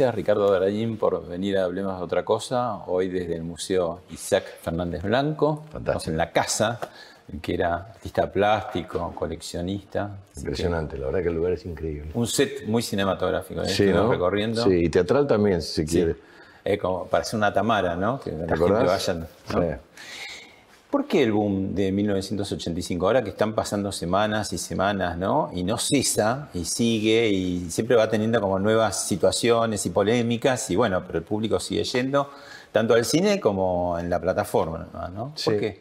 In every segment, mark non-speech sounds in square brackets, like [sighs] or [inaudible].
Gracias Ricardo Darayín por venir a Hablemos de otra cosa. Hoy desde el Museo Isaac Fernández Blanco. Estamos en la casa, que era artista plástico, coleccionista. Impresionante, la verdad que el lugar es increíble. Un set muy cinematográfico, ¿eh? Sí, recorriendo. Sí, y teatral también, si se quiere. Eh, como parece una tamara, ¿no? Que la gente acordás? vaya, ¿no? Sí. ¿Por qué el boom de 1985? Ahora que están pasando semanas y semanas, ¿no? Y no cesa y sigue y siempre va teniendo como nuevas situaciones y polémicas y bueno, pero el público sigue yendo tanto al cine como en la plataforma, ¿no? ¿Por Sí. qué?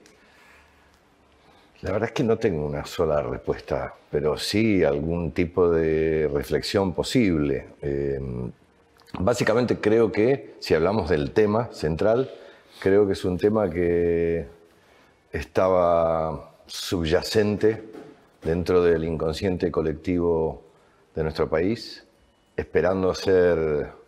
La verdad es que no tengo una sola respuesta, pero sí algún tipo de reflexión posible. Eh, básicamente creo que, si hablamos del tema central, creo que es un tema que estaba subyacente dentro del inconsciente colectivo de nuestro país, esperando ser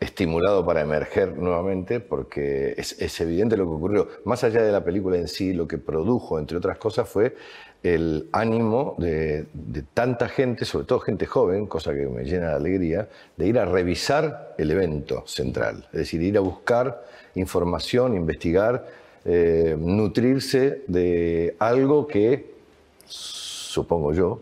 estimulado para emerger nuevamente, porque es, evidente lo que ocurrió. Más allá de la película en sí, lo que produjo, entre otras cosas, fue el ánimo de, de tanta gente, sobre todo gente joven, cosa que me llena de alegría, de ir a revisar el evento central, es decir, ir a buscar información, investigar, eh, nutrirse de algo que, supongo yo,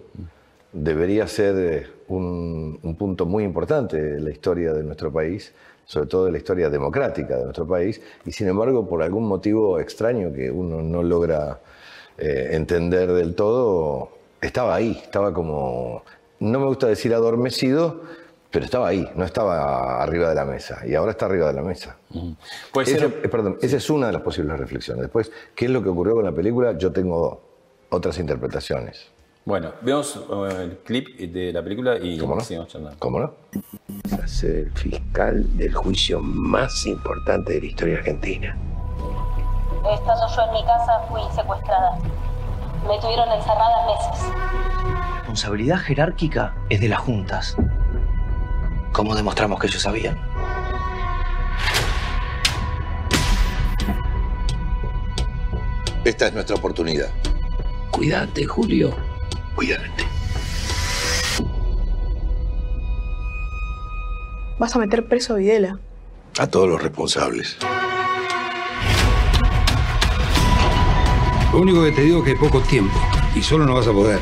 debería ser eh, un, un punto muy importante de la historia de nuestro país, sobre todo de la historia democrática de nuestro país, y sin embargo, por algún motivo extraño que uno no logra eh, entender del todo, estaba ahí, estaba como, no me gusta decir adormecido, pero estaba ahí, no estaba arriba de la mesa, y ahora está arriba de la mesa. Puede Ese- ser- eh, perdón, esa es una de las posibles reflexiones. Después, ¿qué es lo que ocurrió con la película? Yo tengo otras interpretaciones. Bueno, vemos eh, el clip de la película y ¿Cómo no? seguimos charlando. ¿Cómo no? a ser el fiscal del juicio más importante de la historia argentina. Estando yo en mi casa, fui secuestrada. Me tuvieron encerrada meses. La responsabilidad jerárquica es de las juntas. ¿Cómo demostramos que ellos sabían? Esta es nuestra oportunidad. Cuídate, Julio. Cuídate. Vas a meter preso a Videla. A todos los responsables. Lo único que te digo es que hay poco tiempo y solo no vas a poder.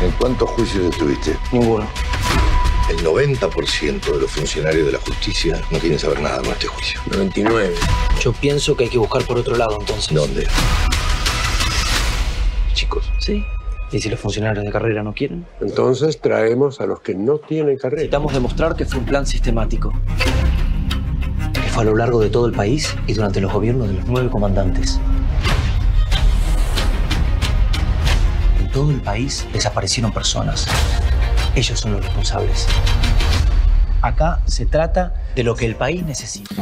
¿En cuántos juicios estuviste? Ninguno. El 90% de los funcionarios de la justicia no quieren saber nada con este juicio. 99. Yo pienso que hay que buscar por otro lado entonces. ¿Dónde? Chicos, Sí. ¿Y si los funcionarios de carrera no quieren? Entonces traemos a los que no tienen carrera. Necesitamos demostrar que fue un plan sistemático. Que fue a lo largo de todo el país y durante los gobiernos de los nueve comandantes. En todo el país desaparecieron personas. Ellos son los responsables. Acá se trata de lo que el país necesita.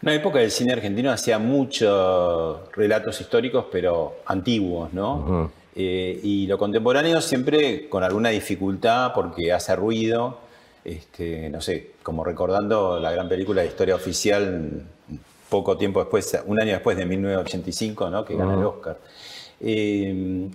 Una época del cine argentino hacía muchos relatos históricos, pero antiguos, ¿no? Eh, y lo contemporáneo siempre con alguna dificultad porque hace ruido. Este, no sé, como recordando la gran película de historia oficial poco tiempo después, un año después de 1985, ¿no? que gana el Oscar. Eh,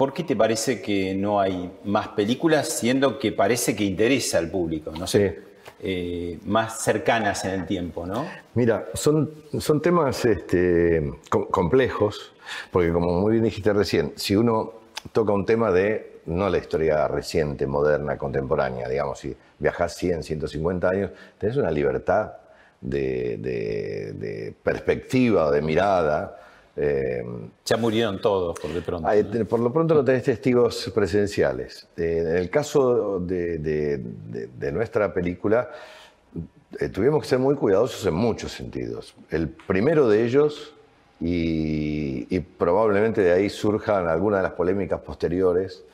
¿Por qué te parece que no hay más películas, siendo que parece que interesa al público? No sé. Eh, más cercanas en el tiempo, ¿no? Mira, son, son temas este, complejos, porque como muy bien dijiste recién, si uno toca un tema de no la historia reciente, moderna, contemporánea, digamos, si viajas 100, 150 años, tenés una libertad de, de perspectiva o de mirada eh, ya murieron todos, por de pronto. Por lo pronto no tenés testigos presenciales. Eh, en el caso de, nuestra película, eh, tuvimos que ser muy cuidadosos en muchos sentidos. El primero de ellos, y, probablemente de ahí surjan algunas de las polémicas posteriores,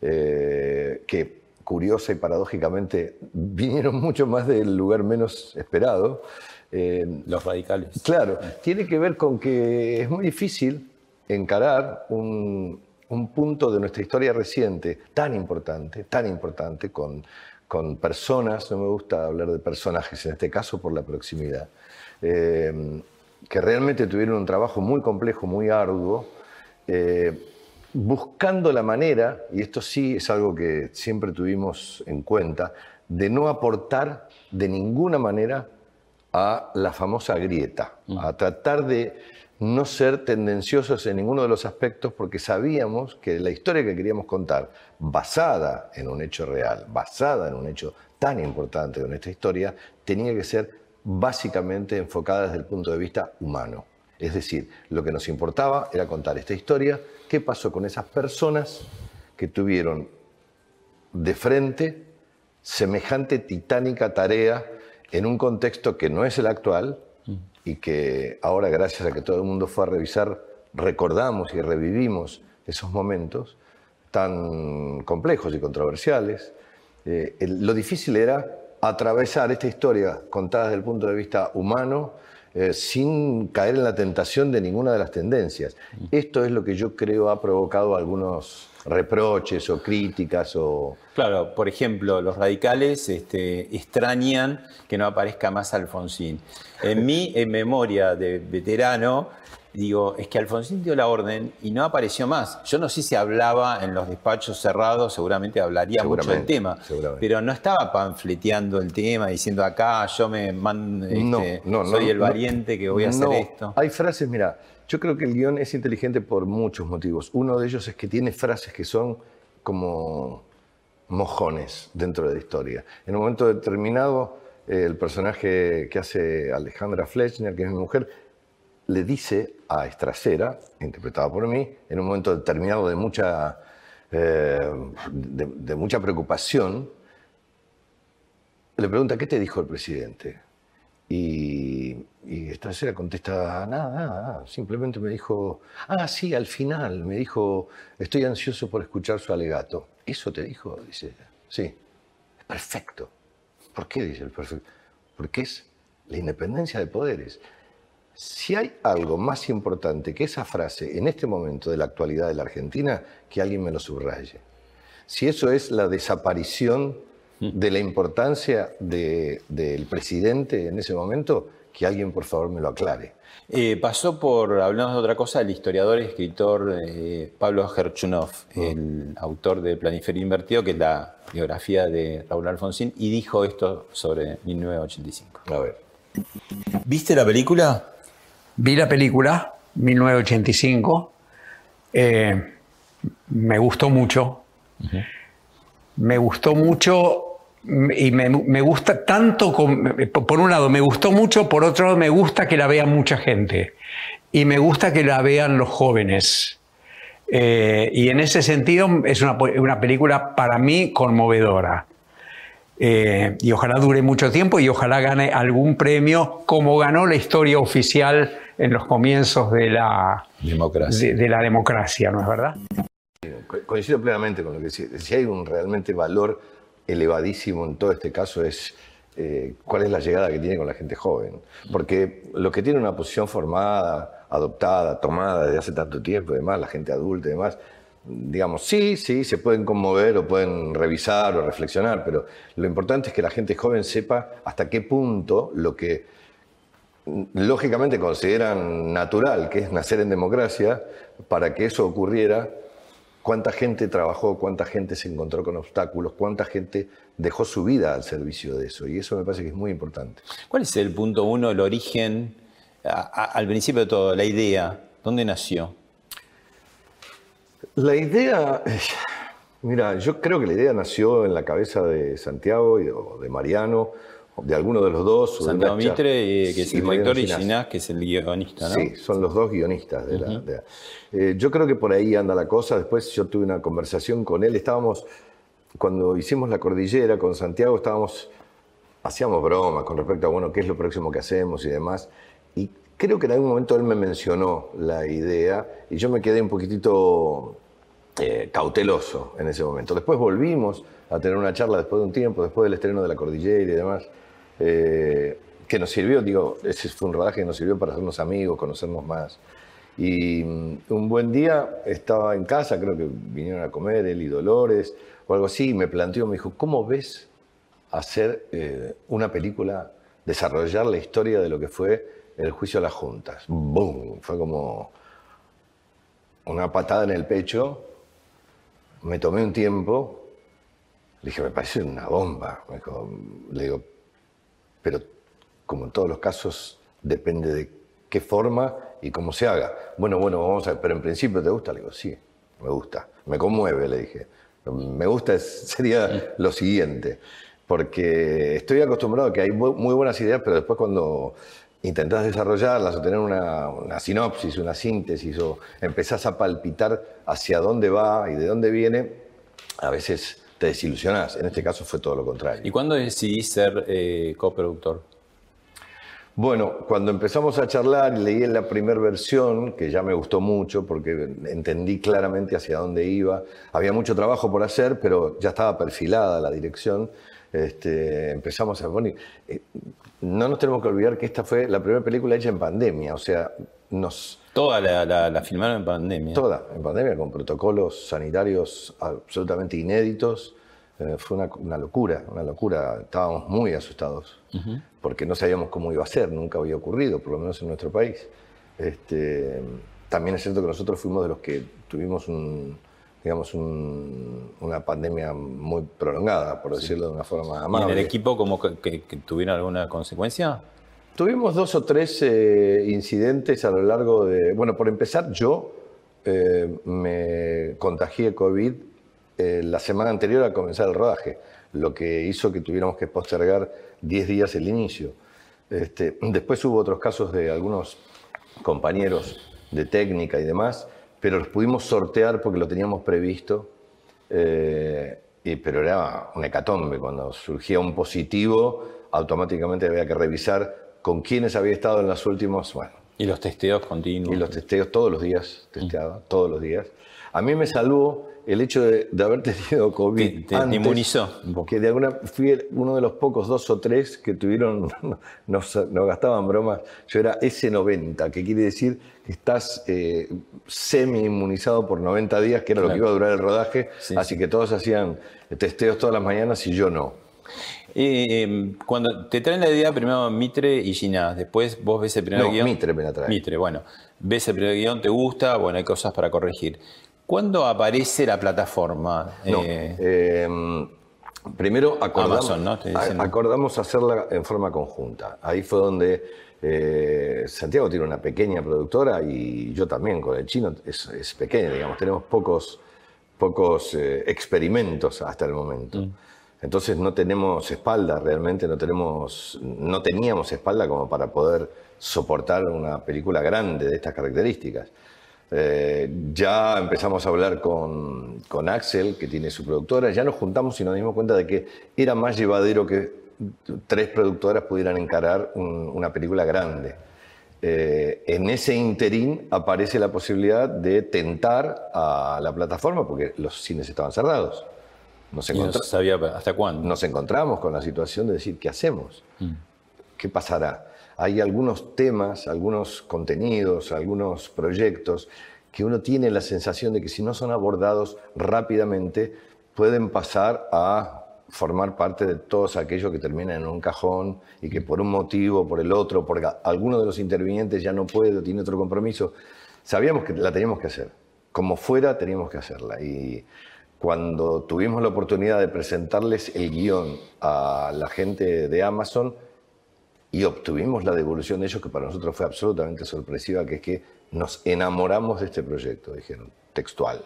que curiosa y paradójicamente vinieron [laughs] mucho más del lugar menos esperado, los radicales. Claro, tiene que ver con que es muy difícil encarar un, punto de nuestra historia reciente tan importante, tan importante, con, personas, no me gusta hablar de personajes en este caso por la proximidad, eh, que realmente tuvieron un trabajo muy complejo, muy arduo, eh, buscando la manera, y esto sí es algo que siempre tuvimos en cuenta, de no aportar de ninguna manera a la famosa grieta, mm. a tratar de no ser tendenciosos en ninguno de los aspectos porque sabíamos que la historia que queríamos contar, basada en un hecho real, basada en un hecho tan importante de nuestra historia, tenía que ser básicamente enfocada desde el punto de vista humano. Es decir, lo que nos importaba era contar esta historia, qué pasó con esas personas que tuvieron de frente semejante titánica tarea en un contexto que no es el actual y que ahora, gracias a que todo el mundo fue a revisar, recordamos y revivimos esos momentos tan complejos y controversiales. Eh, lo difícil era atravesar esta historia contada desde el punto de vista humano, eh, sin caer en la tentación de ninguna de las tendencias. Esto es lo que yo creo ha provocado algunos reproches o críticas o... Claro, por ejemplo, los radicales este, extrañan que no aparezca más Alfonsín. En mí, en memoria de veterano, digo, es que Alfonsín dio la orden y no apareció más. Yo no sé si hablaba en los despachos cerrados, seguramente hablaría mucho del tema, pero no estaba panfleteando el tema, diciendo acá yo me mando, este, soy el valiente que voy a hacer esto. Hay frases, mira, yo creo que el guion es inteligente por muchos motivos. Uno de ellos es que tiene frases que son como mojones dentro de la historia. En un momento determinado, eh, el personaje que hace Alejandra Fletcher, que es mi mujer, le dice a Estracera, interpretada por mí, en un momento determinado de mucha, eh, de mucha preocupación, le pregunta, ¿qué te dijo el presidente? Y, esta tercera contesta, nada, nada, simplemente me dijo, ah, sí, al final, me dijo, estoy ansioso por escuchar su alegato. ¿Eso te dijo? Dice, sí, perfecto. ¿Por qué dice el perfecto? Porque es la independencia de poderes. Si hay algo más importante que esa frase en este momento de la actualidad de la Argentina, que alguien me lo subraye. Si eso es la desaparición de la importancia del presidente en ese momento, que alguien por favor me lo aclare. Eh, pasó por, hablamos de otra cosa, el historiador y escritor eh, Pablo Gerchunov, el autor de Planiferio Invertido, que es la biografía de Raúl Alfonsín, y dijo esto sobre 1985. A ver. ¿Viste la película? Vi la película, 1985. Eh, me gustó mucho. Me gustó mucho y me, gusta tanto, por un lado me gustó mucho, por otro lado me gusta que la vea mucha gente y me gusta que la vean los jóvenes. Eh, y en ese sentido es una, una película para mí conmovedora. Eh, y ojalá dure mucho tiempo y ojalá gane algún premio como ganó la historia oficial en los comienzos de la democracia, de, la democracia ¿no es verdad? Coincido plenamente con lo que decía. Si hay un realmente valor elevadísimo en todo este caso es eh, cuál es la llegada que tiene con la gente joven. Porque los que tienen una posición formada, adoptada, tomada desde hace tanto tiempo, y demás, la gente adulta y demás, digamos, sí, sí, se pueden conmover o pueden revisar o reflexionar, pero lo importante es que la gente joven sepa hasta qué punto lo que lógicamente consideran natural, que es nacer en democracia, para que eso ocurriera, cuánta gente trabajó, cuánta gente se encontró con obstáculos, cuánta gente dejó su vida al servicio de eso. Y eso me parece que es muy importante. ¿Cuál es el punto uno, el origen, al principio de todo, la idea? ¿Dónde nació? La idea, [sighs] mira, yo creo que la idea nació en la cabeza de Santiago y de Mariano de alguno de los dos. Santiago Mitre, que es el director, y Ginás, que es el guionista, ¿no? Sí, son los dos guionistas. De la, eh, yo creo que por ahí anda la cosa. Después yo tuve una conversación con él. Estábamos, cuando hicimos la cordillera con Santiago, estábamos, hacíamos bromas con respecto a, bueno, qué es lo próximo que hacemos y demás. Y creo que en algún momento él me mencionó la idea y yo me quedé un poquitito eh, cauteloso en ese momento. Después volvimos a tener una charla después de un tiempo, después del estreno de la cordillera y demás. Eh, que nos sirvió, digo, ese fue un rodaje que nos sirvió para hacernos amigos, conocernos más. Y mm, un buen día estaba en casa, creo que vinieron a comer él y Dolores o algo así, y me planteó, me dijo, ¿cómo ves hacer eh, una película, desarrollar la historia de lo que fue el juicio a las juntas? ¡Bum! Fue como una patada en el pecho, me tomé un tiempo, le dije, me parece una bomba. Le digo, pero como en todos los casos, depende de qué forma y cómo se haga. Bueno, bueno, vamos a ver, pero en principio te gusta, le digo, sí, me gusta, me conmueve, le dije. Me gusta [laughs] sería lo siguiente, porque estoy acostumbrado a que hay muy buenas ideas, pero después cuando intentás desarrollarlas o tener una, una, sinopsis, una síntesis o empezás a palpitar hacia dónde va y de dónde viene, a veces te desilusionás. En este caso fue todo lo contrario. ¿Y cuándo decidí ser eh, coproductor? Bueno, cuando empezamos a charlar y leí la primera versión, que ya me gustó mucho porque entendí claramente hacia dónde iba, había mucho trabajo por hacer, pero ya estaba perfilada la dirección, este, empezamos a. Eh, no nos tenemos que olvidar que esta fue la primera película hecha en pandemia, o sea, nos Toda la, filmaron en pandemia. Toda, en pandemia, con protocolos sanitarios absolutamente inéditos. Eh, fue una, locura, una locura. Estábamos muy asustados, porque no sabíamos cómo iba a ser, nunca había ocurrido, por lo menos en nuestro país. Este, también es cierto que nosotros fuimos de los que tuvimos un, digamos, una pandemia muy prolongada, por decirlo de una forma amable. ¿Y en el equipo como que, que tuvieron alguna consecuencia? Tuvimos dos o tres eh, incidentes a lo largo de... Bueno, por empezar, yo eh, me contagié COVID eh, la semana anterior a comenzar el rodaje, lo que hizo que tuviéramos que postergar 10 días el inicio. Este, después hubo otros casos de algunos compañeros de técnica y demás, pero los pudimos sortear porque lo teníamos previsto. Pero era un hecatombe. Cuando surgía un positivo, automáticamente había que revisar con quienes había estado en las últimas, bueno. Y los testeos continuos. Y los testeos todos los días, testeaba, todos los días. A mí me salvó el hecho de, haber [laughs] tenido COVID. Te, inmunizó. Que de alguna fui uno de los pocos dos o tres que tuvieron, [laughs] nos, gastaban bromas. Yo era S90, que quiere decir que estás eh, semi-inmunizado por 90 días, que era lo que iba a durar el rodaje. Así que todos hacían testeos todas las mañanas y yo no. Eh, cuando te traen la idea, primero Mitre y Ginás, después vos ves el primer no, guion. Mitre me la trae. Mitre, bueno. Ves el primer guion, te gusta, bueno, hay cosas para corregir. ¿Cuándo aparece la plataforma? No, eh, em, primero acordamos, acordamos hacerla en forma conjunta. Ahí fue donde eh, Santiago tiene una pequeña productora y yo también con el chino es, es pequeña, digamos, tenemos pocos, pocos experimentos hasta el momento. Mm. Entonces no tenemos espalda realmente, no, tenemos, no teníamos espalda como para poder soportar una película grande de estas características. Eh, ya empezamos a hablar con, Axel, que tiene su productora, ya nos juntamos y nos dimos cuenta de que era más llevadero que tres productoras pudieran encarar una película grande. Eh, en ese interín aparece la posibilidad de tentar a la plataforma, porque los cines estaban cerrados. Nos, Y no sabía hasta cuándo. nos encontramos con la situación de decir, ¿qué hacemos? Mm. ¿Qué pasará? Hay algunos temas, algunos contenidos, algunos proyectos que uno tiene la sensación de que si no son abordados rápidamente pueden pasar a formar parte de todos aquellos que terminan en un cajón y que por un motivo por el otro, porque alguno de los intervinientes ya no puede tiene otro compromiso. Sabíamos que la teníamos que hacer. Como fuera, teníamos que hacerla. Y cuando tuvimos la oportunidad de presentarles el guion a la gente de Amazon y obtuvimos la devolución de ellos, que para nosotros fue absolutamente sorpresiva, que es que nos enamoramos de este proyecto, dijeron, textual.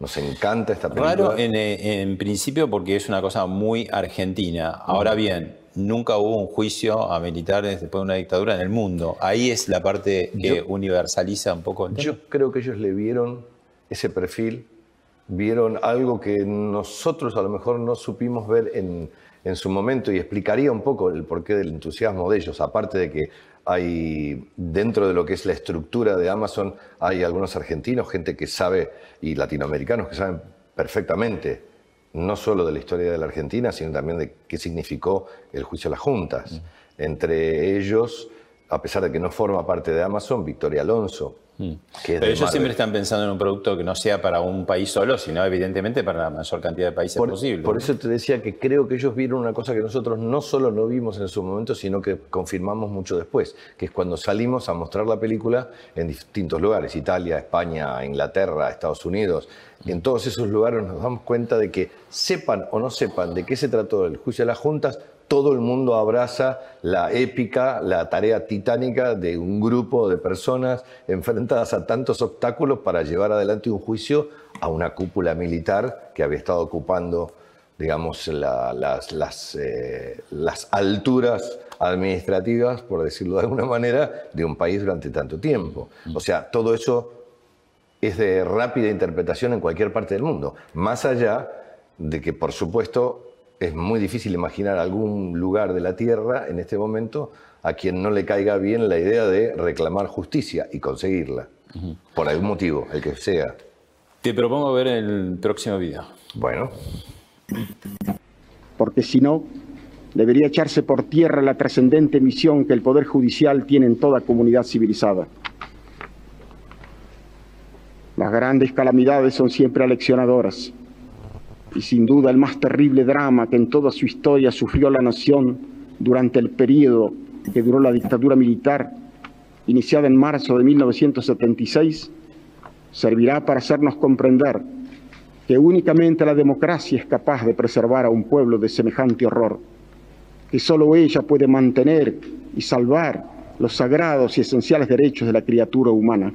Nos encanta esta película. Raro en, eh, en principio porque es una cosa muy argentina. Ahora bien, nunca hubo un juicio a militares después de una dictadura en el mundo. Ahí es la parte que Yo- universaliza un poco el tema. Yo creo que ellos le vieron ese perfil, vieron algo que nosotros a lo mejor no supimos ver en, en su momento y explicaría un poco el porqué del entusiasmo de ellos, aparte de que hay dentro de lo que es la estructura de Amazon, hay algunos argentinos, gente que sabe, y latinoamericanos que saben perfectamente, no solo de la historia de la Argentina, sino también de qué significó el juicio a las juntas. Entre ellos, a pesar de que no forma parte de Amazon, Victoria Alonso, que es Pero ellos Marvel. siempre están pensando en un producto que no sea para un país solo, sino evidentemente para la mayor cantidad de países Por, posible. por eso te decía que creo que ellos vieron una cosa que nosotros no solo no vimos en su momento, sino que confirmamos mucho después, que es cuando salimos a mostrar la película en distintos lugares, Italia, España, Inglaterra, Estados Unidos. En todos esos lugares nos damos cuenta de que sepan o no sepan de qué se trató el juicio de las juntas, todo el mundo abraza la épica, la tarea titánica de un grupo de personas enfrentadas a tantos obstáculos para llevar adelante un juicio a una cúpula militar que había estado ocupando, digamos, la- las, las, eh, las alturas administrativas, por decirlo de alguna manera, de un país durante tanto tiempo. O sea, todo eso es de rápida interpretación en cualquier parte del mundo. Más allá de que, por supuesto, es muy difícil imaginar algún lugar de la Tierra en este momento a quien no le caiga bien la idea de reclamar justicia y conseguirla, por algún motivo, el que sea. Te propongo ver el próximo video. Bueno. porque si no, debería echarse por tierra la trascendente misión que el Poder Judicial tiene en toda comunidad civilizada. Las grandes calamidades son siempre aleccionadoras, y sin duda el más terrible drama que en toda su historia sufrió la nación durante el periodo que duró la dictadura militar, iniciada en marzo de 1976, servirá para hacernos comprender que únicamente la democracia es capaz de preservar a un pueblo de semejante horror, que sólo ella puede mantener y salvar los sagrados y esenciales derechos de la criatura humana.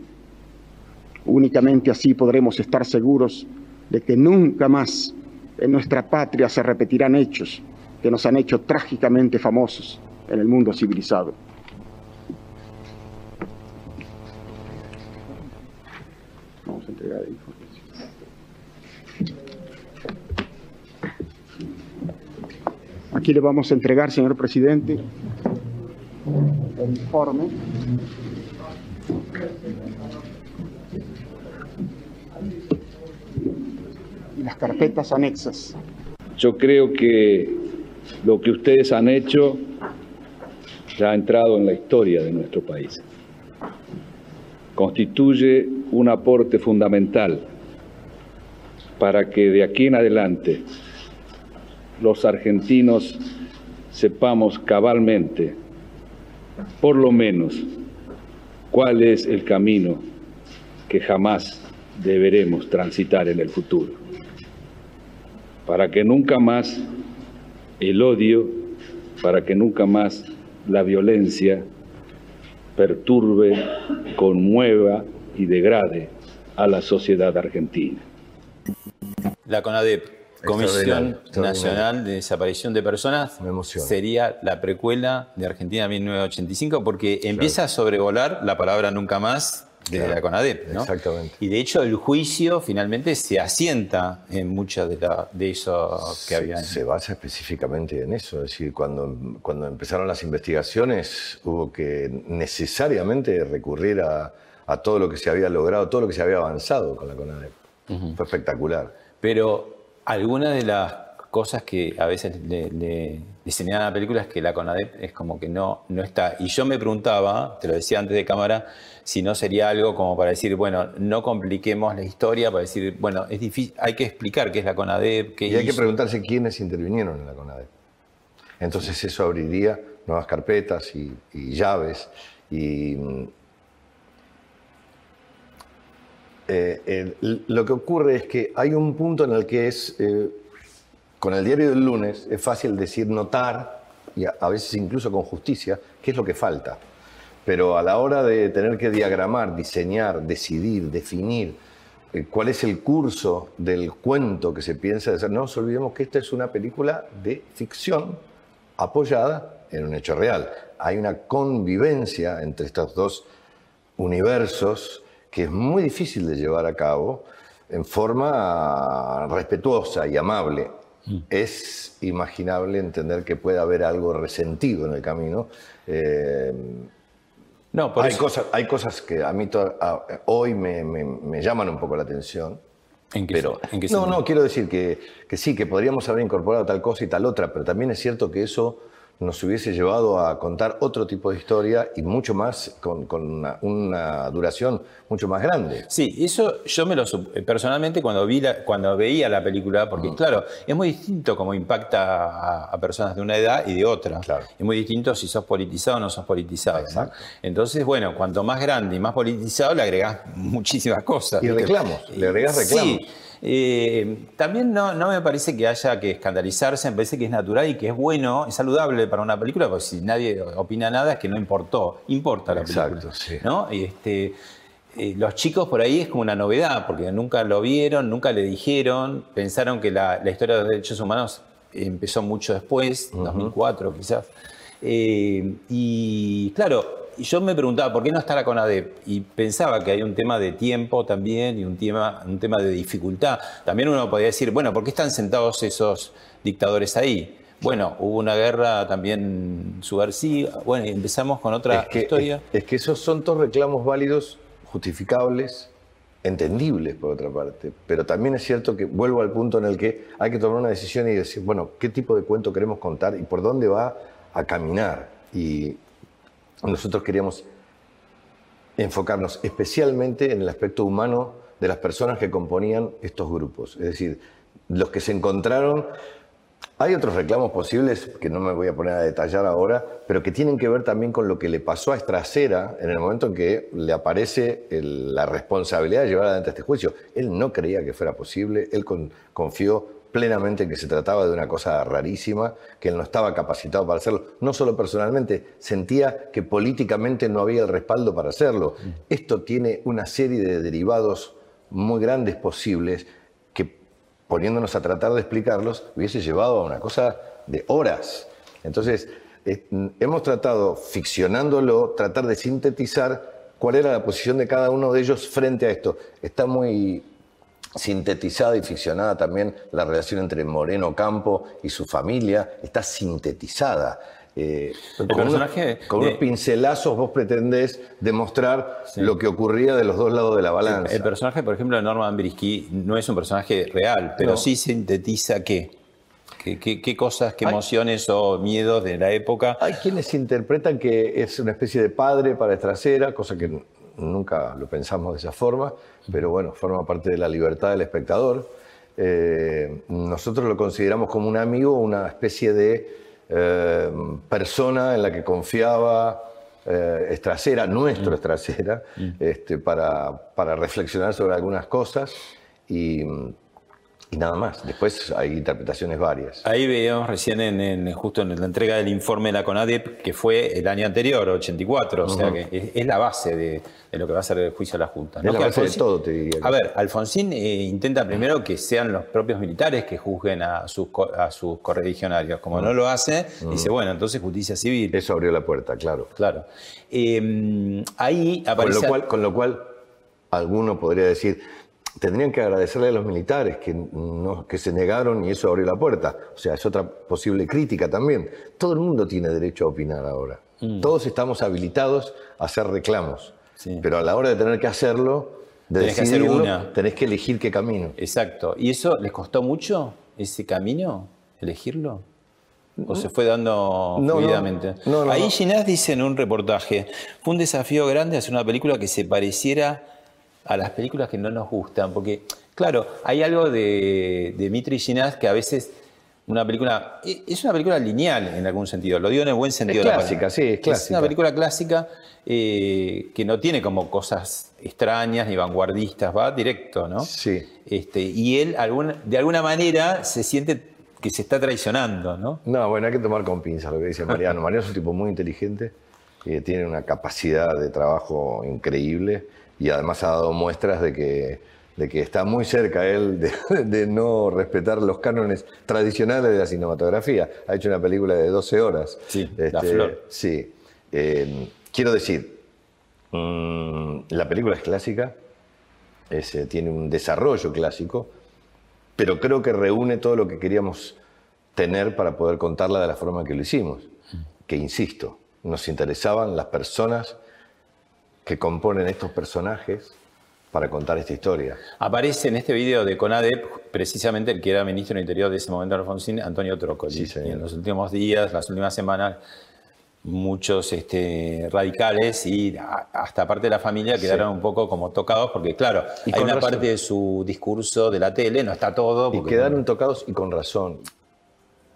Únicamente así podremos estar seguros de que nunca más en nuestra patria se repetirán hechos que nos han hecho trágicamente famosos en el mundo civilizado. Vamos a entregar el informe. Aquí le vamos a entregar, señor presidente, el informe. Y las carpetas anexas. Yo creo que lo que ustedes han hecho ya ha entrado en la historia de nuestro país. Constituye un aporte fundamental para que de aquí en adelante los argentinos sepamos cabalmente, por lo menos, cuál es el camino que jamás deberemos transitar en el futuro, para que nunca más el odio, para que nunca más la violencia perturbe, conmueva y degrade a la sociedad argentina. La CONADEP, Comisión. Nacional de Desaparición de Personas, sería la precuela de Argentina 1985, porque empieza a sobrevolar la palabra nunca más de Claro, la CONADEP. ¿no? exactamente. Y de hecho el juicio finalmente se asienta en muchas de, la- de eso que se, habían. se basa específicamente en eso. Es decir, cuando, cuando empezaron las investigaciones hubo que necesariamente recurrir a, a todo lo que se había logrado, todo lo que se había avanzado con la CONADEP. Fue espectacular. Pero Algunas de las cosas que a veces le, le, le señalan a la película es que la CONADEP es como que no, no está. Y yo me preguntaba, te lo decía antes de cámara, si no sería algo como para decir, bueno, no compliquemos la historia, para decir, bueno, es difícil, hay que explicar qué es la CONADEP, qué Y hay que preguntarse quiénes intervinieron en la CONADEP. Entonces eso abriría nuevas carpetas y, y llaves. Y mm, eh, el- lo que ocurre es que hay un punto en el que es, eh, con el diario del lunes, es fácil decir notar, y a, veces incluso con justicia, qué es lo que falta. Pero a la hora de tener que diagramar, diseñar, decidir, definir eh, cuál es el curso del cuento que se piensa hacer, no nos olvidemos que esta es una película de ficción apoyada en un hecho real. Hay una convivencia entre estos dos universos que es muy difícil de llevar a cabo en forma respetuosa y amable. Es imaginable entender que puede haber algo resentido en el camino. Eh, No, por hay, eso- cosas, hay cosas que a mí to- hoy me, me- me llaman un poco la atención. ¿En qué, Pero, en qué no, no, quiero decir que, que sí, que podríamos haber incorporado tal cosa y tal otra, pero también es cierto que eso nos hubiese llevado a contar otro tipo de historia y mucho más, con, con una, una duración mucho más grande. Sí, eso yo me lo personalmente cuando vi la- cuando veía la película, porque claro, es muy distinto cómo impacta a, a personas de una edad y de otra. Es muy distinto si sos politizado o no sos politizado. ¿no? Entonces, bueno, cuanto más grande y más politizado, le agregás [laughs] muchísimas cosas. Y reclamos, le agregás reclamos. Sí. Eh, también no, no me parece que haya que escandalizarse, me parece que es natural y que es bueno, es saludable para una película, porque si nadie opina nada es que no importó, importa la película. Exacto, sí. ¿no? Y este, eh, los chicos por ahí es como una novedad, porque nunca lo vieron, nunca le dijeron, pensaron que la, la historia de los derechos humanos empezó mucho después, 2004 quizás. Eh, y claro, yo me preguntaba, ¿por qué no está la CONADEP? Y pensaba que hay un tema de tiempo también y un tema, un tema de dificultad. También uno podría decir, bueno, ¿por qué están sentados esos dictadores ahí? Bueno, hubo una guerra también subversiva. Bueno, y empezamos con otra es que, historia. Es, es que esos son todos reclamos válidos, justificables, entendibles por otra parte. Pero también es cierto que vuelvo al punto en el que hay que tomar una decisión y decir, bueno, ¿qué tipo de cuento queremos contar y por dónde va a caminar? Y nosotros queríamos enfocarnos especialmente en el aspecto humano de las personas que componían estos grupos. Es decir, los que se encontraron hay otros reclamos posibles que no me voy a poner a detallar ahora, pero que tienen que ver también con lo que le pasó a Estracera en el momento en que le aparece la responsabilidad de llevar adelante este juicio. Él no creía que fuera posible, él con- confió plenamente en que se trataba de una cosa rarísima, que él no estaba capacitado para hacerlo, no solo personalmente, sentía que políticamente no había el respaldo para hacerlo. Esto tiene una serie de derivados muy grandes posibles que poniéndonos a tratar de explicarlos, hubiese llevado a una cosa de horas. Entonces, eh, hemos tratado, ficcionándolo, tratar de sintetizar cuál era la posición de cada uno de ellos frente a esto. Está muy sintetizada y ficcionada también la relación entre Moreno Campo y su familia, está sintetizada. Eh, con unos- personaje con de- unos pincelazos vos pretendés demostrar lo que ocurría de los dos lados de la balanza. El personaje, por ejemplo, de Norman Brisky no es un personaje real, pero No. sí sintetiza qué. ¿Qué, qué- qué cosas, qué emociones o miedos de la época? Hay quienes interpretan que es una especie de padre para Estracera, cosa que nunca lo pensamos de esa forma, pero bueno, forma parte de la libertad del espectador. Eh, nosotros lo consideramos como un amigo, una especie de eh, persona en la que confiaba eh, Estracera, nuestro Estracera, este, para, para reflexionar sobre algunas cosas y, y nada más. Después hay interpretaciones varias. Ahí veíamos recién en, en- justo en la entrega del informe de la CONADEP, que fue el año anterior, 84, o sea que es, es la base de, de lo que va a ser el juicio a la Junta. Es la Que base de todo, te diría. A ver, Alfonsín eh, intenta primero que sean los propios militares que juzguen a sus, a sus correligionarios. Como no lo hace, dice, bueno, entonces justicia civil. Eso abrió la puerta, claro. Claro. Eh, ahí Con aparece... lo, cual, con lo cual, alguno podría decir, tendrían que agradecerle a los militares que, no, que se negaron y eso abrió la puerta. O sea, es otra posible crítica también. Todo el mundo tiene derecho a opinar ahora. Mm. Todos estamos habilitados a hacer reclamos. Pero a la hora de tener que hacerlo, de tenés que hacer una. tenés que elegir qué camino. Exacto. ¿Y eso les costó mucho, ese camino, elegirlo? ¿O se fue dando No, no. fluidamente? No, no, Ahí. Ginás dice en un reportaje, fue un desafío grande hacer una película que se pareciera a las películas que no nos gustan, porque, claro, hay algo de, de Mitri Ginás que a veces una película, es una película lineal en algún sentido, lo digo en el buen sentido. la clásica, sí, es Es clásica. una película clásica eh, que no tiene como cosas extrañas ni vanguardistas, va directo, ¿no? Sí. Este, y él algún- de alguna manera se siente que se está traicionando, ¿no? No, bueno, hay que tomar con pinzas lo que dice Mariano. Mariano es un tipo muy inteligente, que tiene una capacidad de trabajo increíble y además ha dado muestras de que, de que está muy cerca él de, [laughs] de no respetar los cánones tradicionales de la cinematografía. Ha hecho una película de 12 horas. Sí, La Flor. Sí. Eh, quiero decir, mm, la película es clásica, es, eh, tiene un desarrollo clásico, pero creo que reúne todo lo que queríamos tener para poder contarla de la forma que lo hicimos. Que insisto, nos interesaban las personas que componen estos personajes para contar esta historia. Aparece en este video de CONADEP precisamente el que era ministro del Interior de ese momento Alfonsín, Antonio Trócoli. Sí. Y en los últimos días, las últimas semanas, muchos este, radicales y hasta parte de la familia quedaron un poco como tocados porque, claro, Y hay una razón. parte de su discurso de la tele, no está todo. Y quedaron tocados y con razón.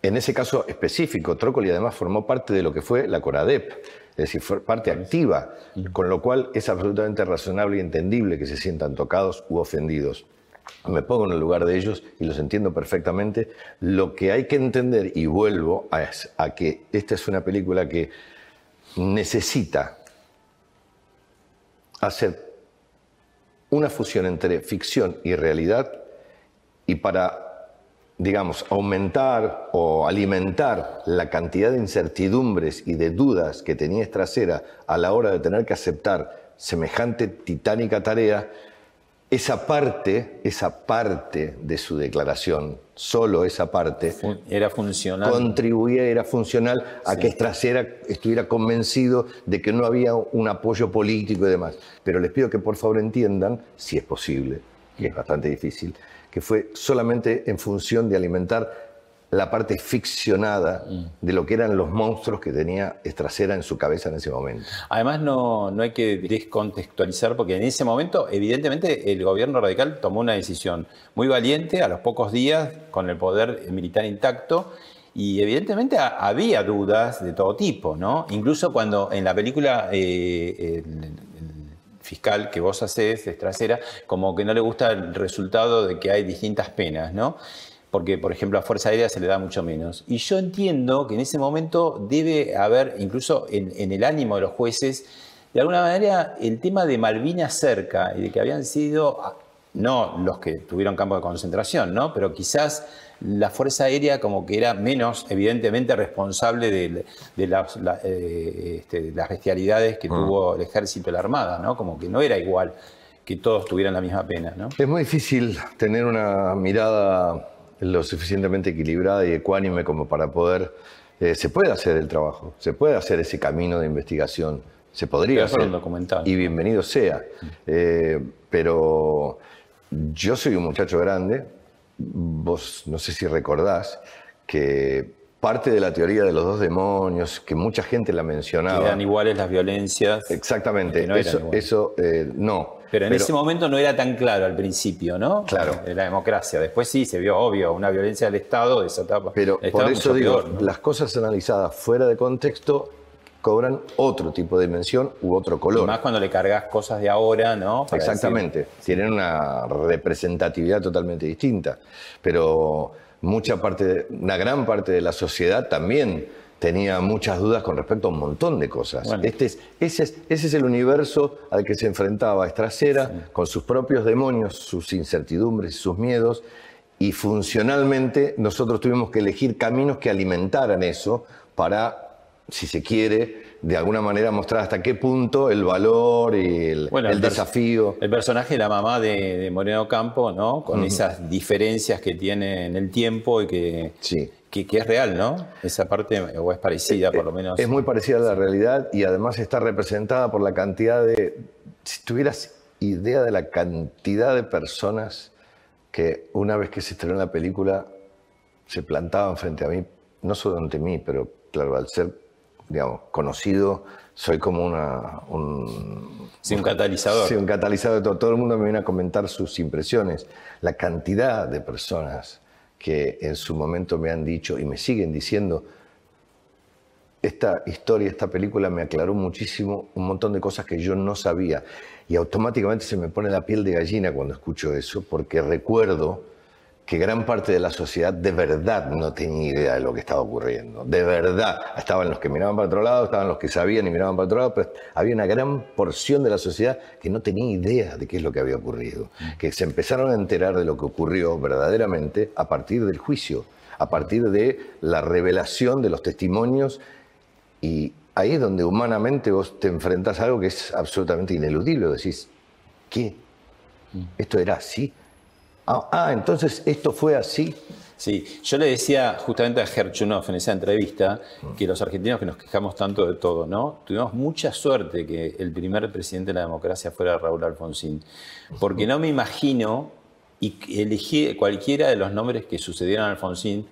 En ese caso específico, Trócoli además formó parte de lo que fue la Coradep, es decir, fue parte activa, con lo cual es absolutamente razonable y entendible que se sientan tocados u ofendidos. Me pongo en el lugar de ellos y los entiendo perfectamente. Lo que hay que entender, y vuelvo a, a que esta es una película que necesita hacer una fusión entre ficción y realidad y para, digamos, aumentar o alimentar la cantidad de incertidumbres y de dudas que tenía Estracera a la hora de tener que aceptar semejante titánica tarea, esa parte, esa parte de su declaración, solo esa parte, era funcional. contribuía, era funcional a que Estracera estuviera convencido de que no había un apoyo político y demás. Pero les pido que por favor entiendan, si es posible, que es bastante difícil, que fue solamente en función de alimentar la parte ficcionada de lo que eran los monstruos que tenía Estracera en su cabeza en ese momento. Además, no, no hay que descontextualizar porque en ese momento, evidentemente, el gobierno radical tomó una decisión muy valiente a los pocos días con el poder militar intacto. Y evidentemente ha- había dudas de todo tipo, ¿no? Incluso cuando en la película eh, el fiscal que vos hacés, Estracera, como que no le gusta el resultado de que hay distintas penas, ¿no? Porque, por ejemplo, a Fuerza Aérea se le da mucho menos. Y yo entiendo que en ese momento debe haber, incluso en, en el ánimo de los jueces, de alguna manera el tema de Malvinas cerca y de que habían sido, ah, no los que tuvieron campo de concentración, ¿no? Pero quizás la Fuerza Aérea como que era menos, evidentemente, responsable de, de las, la- eh, este, las bestialidades que tuvo el ejército y la Armada, ¿no? Como que no era igual que todos tuvieran la misma pena, ¿no? Es muy difícil tener una mirada lo suficientemente equilibrada y ecuánime como para poder... eh, se puede hacer el trabajo, se puede hacer ese camino de investigación, se podría hacer. un documental. Y bienvenido sea. Eh, pero yo soy un muchacho grande, vos no sé si recordás que parte de la teoría de los dos demonios, que mucha gente la Que mencionaba... eran iguales las violencias. Exactamente, que no eso, eso eh, no. Pero en ese momento no era tan claro al principio, ¿no? Claro. De la democracia. Después sí se vio obvio una violencia del Estado de esa etapa. Pero por eso digo, peor, ¿no? las cosas analizadas fuera de contexto cobran otro tipo de dimensión u otro Y color. más cuando le cargas cosas de ahora, ¿no? Para Exactamente, tienen una representatividad totalmente distinta, pero mucha parte, una gran parte de la sociedad también tenía muchas dudas con respecto a un montón de cosas. Bueno. Este es, ese, es, ese es el universo al que se enfrentaba Estracera, con sus propios demonios, sus incertidumbres y sus miedos, y funcionalmente nosotros tuvimos que elegir caminos que alimentaran eso para, si se quiere, de alguna manera mostrar hasta qué punto el valor y el, Bueno, el el pers- desafío. El personaje de la mamá de, de Moreno Campo, ¿no? Con esas diferencias que tiene en el tiempo y que, Sí. que, que es real, ¿no? Esa parte, o es parecida por lo menos. Es muy parecida a la realidad y además está representada por la cantidad de... Si tuvieras idea de la cantidad de personas que una vez que se estrenó la película se plantaban frente a mí, no solo ante mí, pero claro, al ser, digamos, conocido, soy como una, un... Sí, un catalizador. Sí, un catalizador de todo. Todo el mundo me viene a comentar sus impresiones. La cantidad de personas que en su momento me han dicho y me siguen diciendo, esta historia, esta película me aclaró muchísimo un montón de cosas que yo no sabía. Y automáticamente se me pone la piel de gallina cuando escucho eso, porque recuerdo que gran parte de la sociedad de verdad no tenía idea de lo que estaba ocurriendo. De verdad. Estaban los que miraban para otro lado, estaban los que sabían y miraban para otro lado, pero había una gran porción de la sociedad que no tenía idea de qué es lo que había ocurrido. Que se empezaron a enterar de lo que ocurrió verdaderamente a partir del juicio, a partir de la revelación de los testimonios y ahí es donde humanamente vos te enfrentás a algo que es absolutamente ineludible. Decís, ¿qué? ¿Esto era así? Ah, ah, entonces esto fue así. Sí, yo le decía justamente a Herchunov en esa entrevista que los argentinos que nos quejamos tanto de todo, ¿no? Tuvimos mucha suerte que el primer presidente de la democracia fuera Raúl Alfonsín, porque no me imagino y elegí cualquiera de los nombres que sucedieron a Alfonsín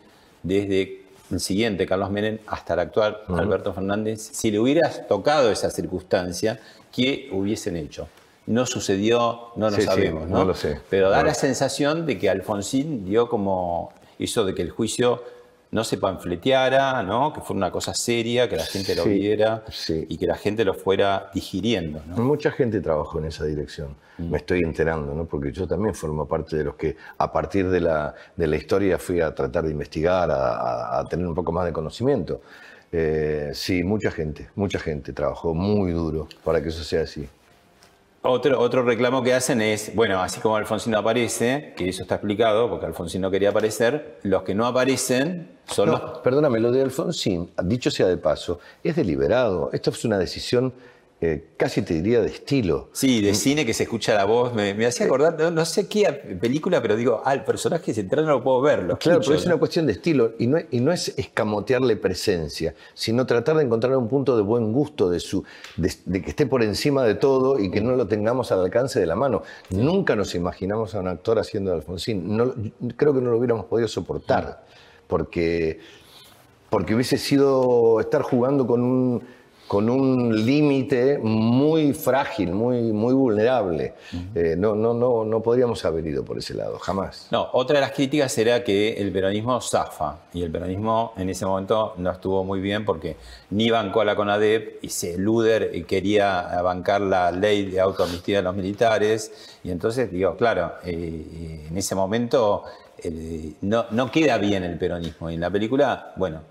desde el siguiente, Carlos Menem, hasta el actual, Alberto Fernández, si le hubieras tocado esa circunstancia, ¿qué hubiesen hecho? No sucedió, no lo Sí, sí, sabemos, ¿no? no lo sé. Pero da la sensación de que Alfonsín dio como, hizo de que el juicio no se panfleteara, ¿no? Que fuera una cosa seria, que la gente lo Sí, viera y que la gente lo fuera digiriendo, ¿no? Mucha gente trabajó en esa dirección. Mm. Me estoy enterando, ¿no? Porque yo también formo parte de los que, a partir de la, de la historia, fui a tratar de investigar, a, a- a tener un poco más de conocimiento. Eh, sí, mucha gente, mucha gente trabajó muy duro para que eso sea así. Otro, otro reclamo que hacen es, bueno, así como Alfonsín no aparece, que eso está explicado, porque Alfonsín no quería aparecer, los que no aparecen son los... No, perdóname, lo de Alfonsín, dicho sea de paso, es deliberado. Esto es una decisión, eh, casi te diría, de estilo. Sí, de cine que se escucha la voz, me, me hacía acordar, no, no sé qué película, pero digo, ah, el personaje central no lo puedo ver, lo Claro, escucho, pero es ¿no? una cuestión de estilo y no, es- y no es escamotearle presencia, sino tratar de encontrar un punto de buen gusto, de, su, de, de que esté por encima de todo y que no lo tengamos al alcance de la mano. Nunca nos imaginamos a un actor haciendo de Alfonsín. No, creo que no lo hubiéramos podido soportar, porque, porque hubiese sido estar jugando con un, con un límite muy frágil, muy, muy vulnerable. Eh, no, no, no, no podríamos haber ido por ese lado, jamás. No, otra de las críticas era que el peronismo zafa y el peronismo en ese momento no estuvo muy bien porque ni bancó a la CONADEP y se Luder quería bancar la ley de autoamnistía de los militares y entonces digo, claro, eh, en ese momento eh, no, no queda bien el peronismo y en la película, bueno,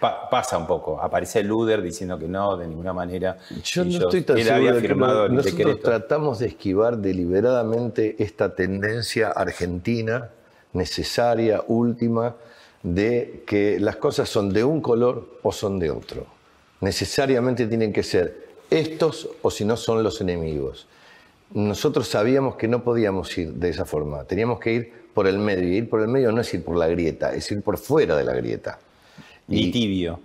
pa- pasa un poco, aparece Luder diciendo que no, de ninguna manera. Yo no estoy tan seguro de que nosotros decreto. tratamos de esquivar deliberadamente esta tendencia argentina necesaria, última, de que las cosas son de un color o son de otro. Necesariamente tienen que ser estos o si no son los enemigos. Nosotros sabíamos que no podíamos ir de esa forma, teníamos que ir por el medio. Y ir por el medio no es ir por la grieta, es ir por fuera de la grieta. Ni tibio.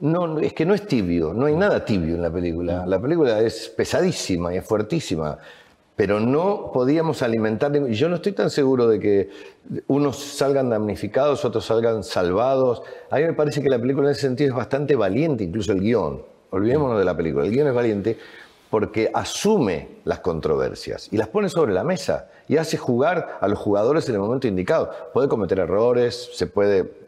No, es que no es tibio, no hay nada tibio en la película. La película es pesadísima y es fuertísima, pero no podíamos alimentar. y Yo no estoy tan seguro de que unos salgan damnificados, otros salgan salvados. A mí me parece que la película en ese sentido es bastante valiente, incluso el guion. Olvidémonos de la película. El guion es valiente porque asume las controversias y las pone sobre la mesa y hace jugar a los jugadores en el momento indicado. Puede cometer errores, se puede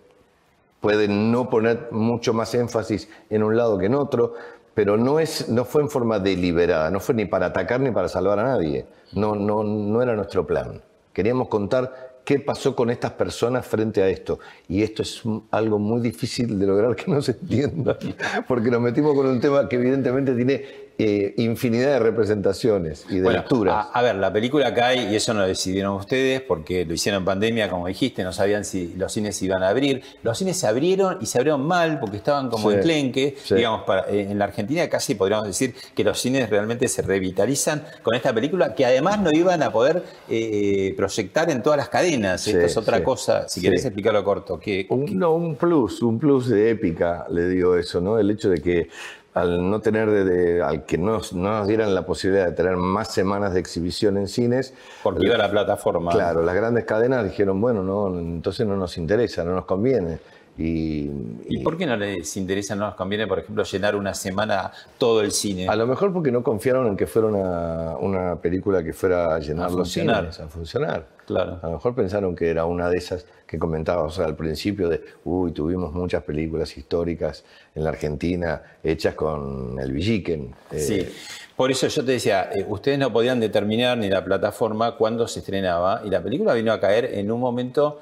puede no poner mucho más énfasis en un lado que en otro, pero no, es, no fue en forma deliberada, no fue ni para atacar ni para salvar a nadie. No, no, no era nuestro plan. Queríamos contar qué pasó con estas personas frente a esto. Y esto es algo muy difícil de lograr que no se entienda, [laughs] porque nos metimos con un tema que evidentemente tiene eh, infinidad de representaciones y de Bueno, lecturas. A, a ver, la película cae y eso no lo decidieron ustedes porque lo hicieron en pandemia, como dijiste, no sabían si los cines se iban a abrir. Los cines se abrieron y se abrieron mal porque estaban como Sí, enclenque. sí. Digamos, para- eh, en la Argentina casi podríamos decir que los cines realmente se revitalizan con esta película que además no iban a poder eh, proyectar en todas las cadenas. Esto Sí, es otra cosa, si querés explicarlo corto. Que, Un, no, un plus, un plus de épica le dio eso, ¿no? El hecho de que al no tener de, de- al que no, no nos dieran la posibilidad de tener más semanas de exhibición en cines. Porque iba la plataforma. Claro, las grandes cadenas dijeron, bueno, no, entonces no nos interesa, no nos conviene. Y, ¿Y por qué no les interesa, no nos conviene, por ejemplo, llenar una semana todo el cine? A lo mejor porque no confiaron en que fuera una, una película que fuera a llenar A los cines, a funcionar. Claro. A lo mejor pensaron que era una de esas que comentabas al principio de, uy, tuvimos muchas películas históricas en la Argentina hechas con el Villiquen. Eh, Sí, por eso yo te decía, eh, ustedes no podían determinar ni la plataforma cuándo se estrenaba y la película vino a caer en un momento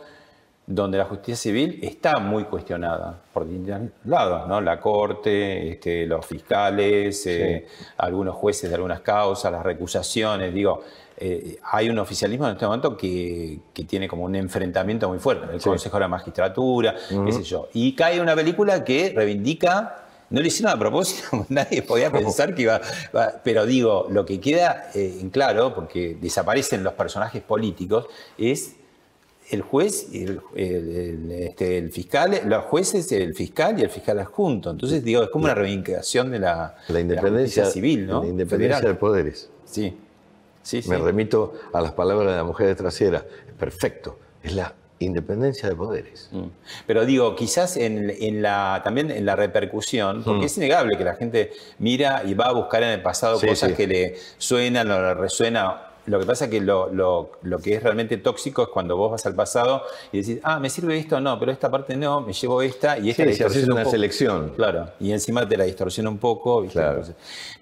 donde la justicia civil está muy cuestionada por distintos lados, ¿no? La corte, este, los fiscales, eh, algunos jueces de algunas causas, las recusaciones, digo, eh, hay un oficialismo en este momento que, que tiene como un enfrentamiento muy fuerte, el Consejo de la Magistratura, qué sé yo, y cae una película que reivindica no lo hicieron a propósito, [laughs] nadie podía pensar que iba, Pero digo, lo que queda eh, en claro, porque desaparecen los personajes políticos, es el juez, y el, este, el fiscal, los jueces, el fiscal y el fiscal adjunto. Entonces, digo, es como una reivindicación de la, La independencia, de la civil, ¿no? la independencia Federal. de poderes. Sí. Sí, Me sí. remito a las palabras de la mujer de trasera. Perfecto. Es la independencia de poderes. Mm. Pero digo, quizás en, en la, también en la repercusión, porque Mm. es innegable que la gente mira y va a buscar en el pasado Sí, cosas que le suenan o le resuena. Lo que pasa es que lo, lo- lo que es realmente tóxico es cuando vos vas al pasado y decís, ah, me sirve esto, no, pero esta parte no, me llevo esta y esta Sí, la si haces un una selección. Claro, y encima te la distorsiona un poco. ¿viste? Claro. Entonces,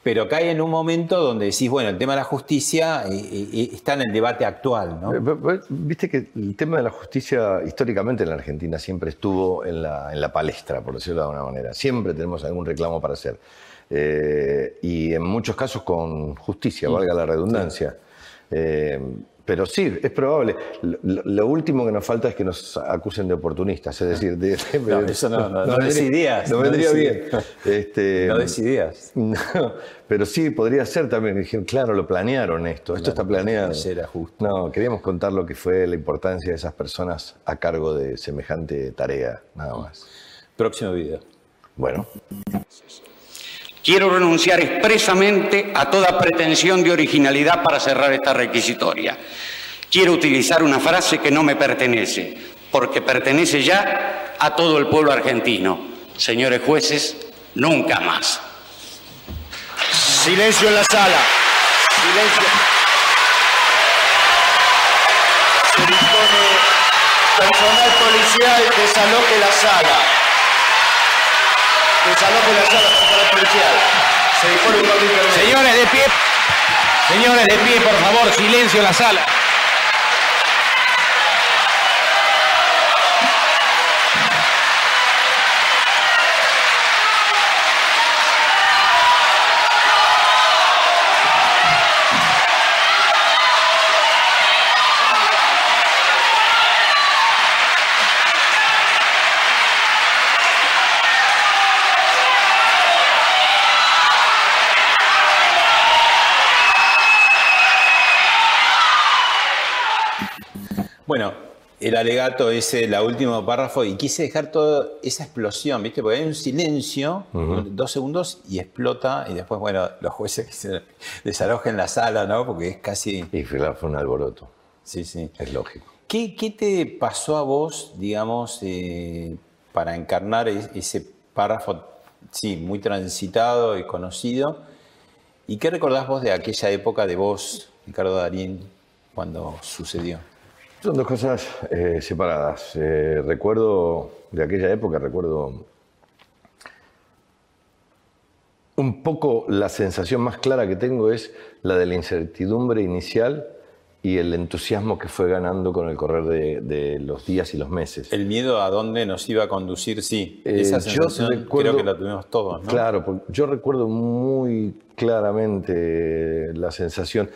pero cae en un momento donde decís, bueno, el tema de la justicia eh, eh, está en el debate actual, ¿no? Eh, Viste que el tema de la justicia históricamente en la Argentina siempre estuvo en la, en la palestra, por decirlo de alguna manera. Siempre tenemos algún reclamo para hacer. Eh, y en muchos casos con justicia, valga la redundancia. Eh, pero sí, es probable. Lo, último que nos falta es que nos acusen de oportunistas, es decir, de, No, eso no- no- [laughs] decidías, No vendría bien. Este, No decidías. [laughs] no, pero sí, podría ser también. Dijeron, claro, lo planearon esto, esto está planeado. Era justo. No, queríamos contar lo que fue la importancia de esas personas a cargo de semejante tarea, nada más. Próximo video. Bueno. Quiero renunciar expresamente a toda pretensión de originalidad para cerrar esta requisitoria. Quiero utilizar una frase que no me pertenece, porque pertenece ya a todo el pueblo argentino. Señores jueces, nunca más. Silencio en la sala. Silencio. Se dispone personal policial que desaloje la sala. Que desaloje la sala policial. Se dispone un orden intermedio. Señores de pie, señores de pie, por favor, silencio en la sala. El alegato es el último párrafo y quise dejar toda esa explosión, ¿viste? Porque hay un silencio, dos segundos y explota y después, bueno, los jueces que se desalojen la sala, ¿no? Porque es casi... Y fue un alboroto. Sí, sí. Es lógico. ¿Qué, qué te pasó a vos, digamos, eh, para encarnar es- ese párrafo, sí, muy transitado y conocido? ¿Y qué recordás vos de aquella época de vos, Ricardo Darín, cuando sucedió? Son dos cosas eh, separadas. Eh, recuerdo de aquella época, recuerdo un poco la sensación más clara que tengo es la de la incertidumbre inicial y el entusiasmo que fue ganando con el correr de, de los días y los meses. El miedo a dónde nos iba a conducir, sí. Eh, Esa yo sensación recuerdo- creo que la tuvimos todos, ¿no? Claro, yo recuerdo muy claramente la sensación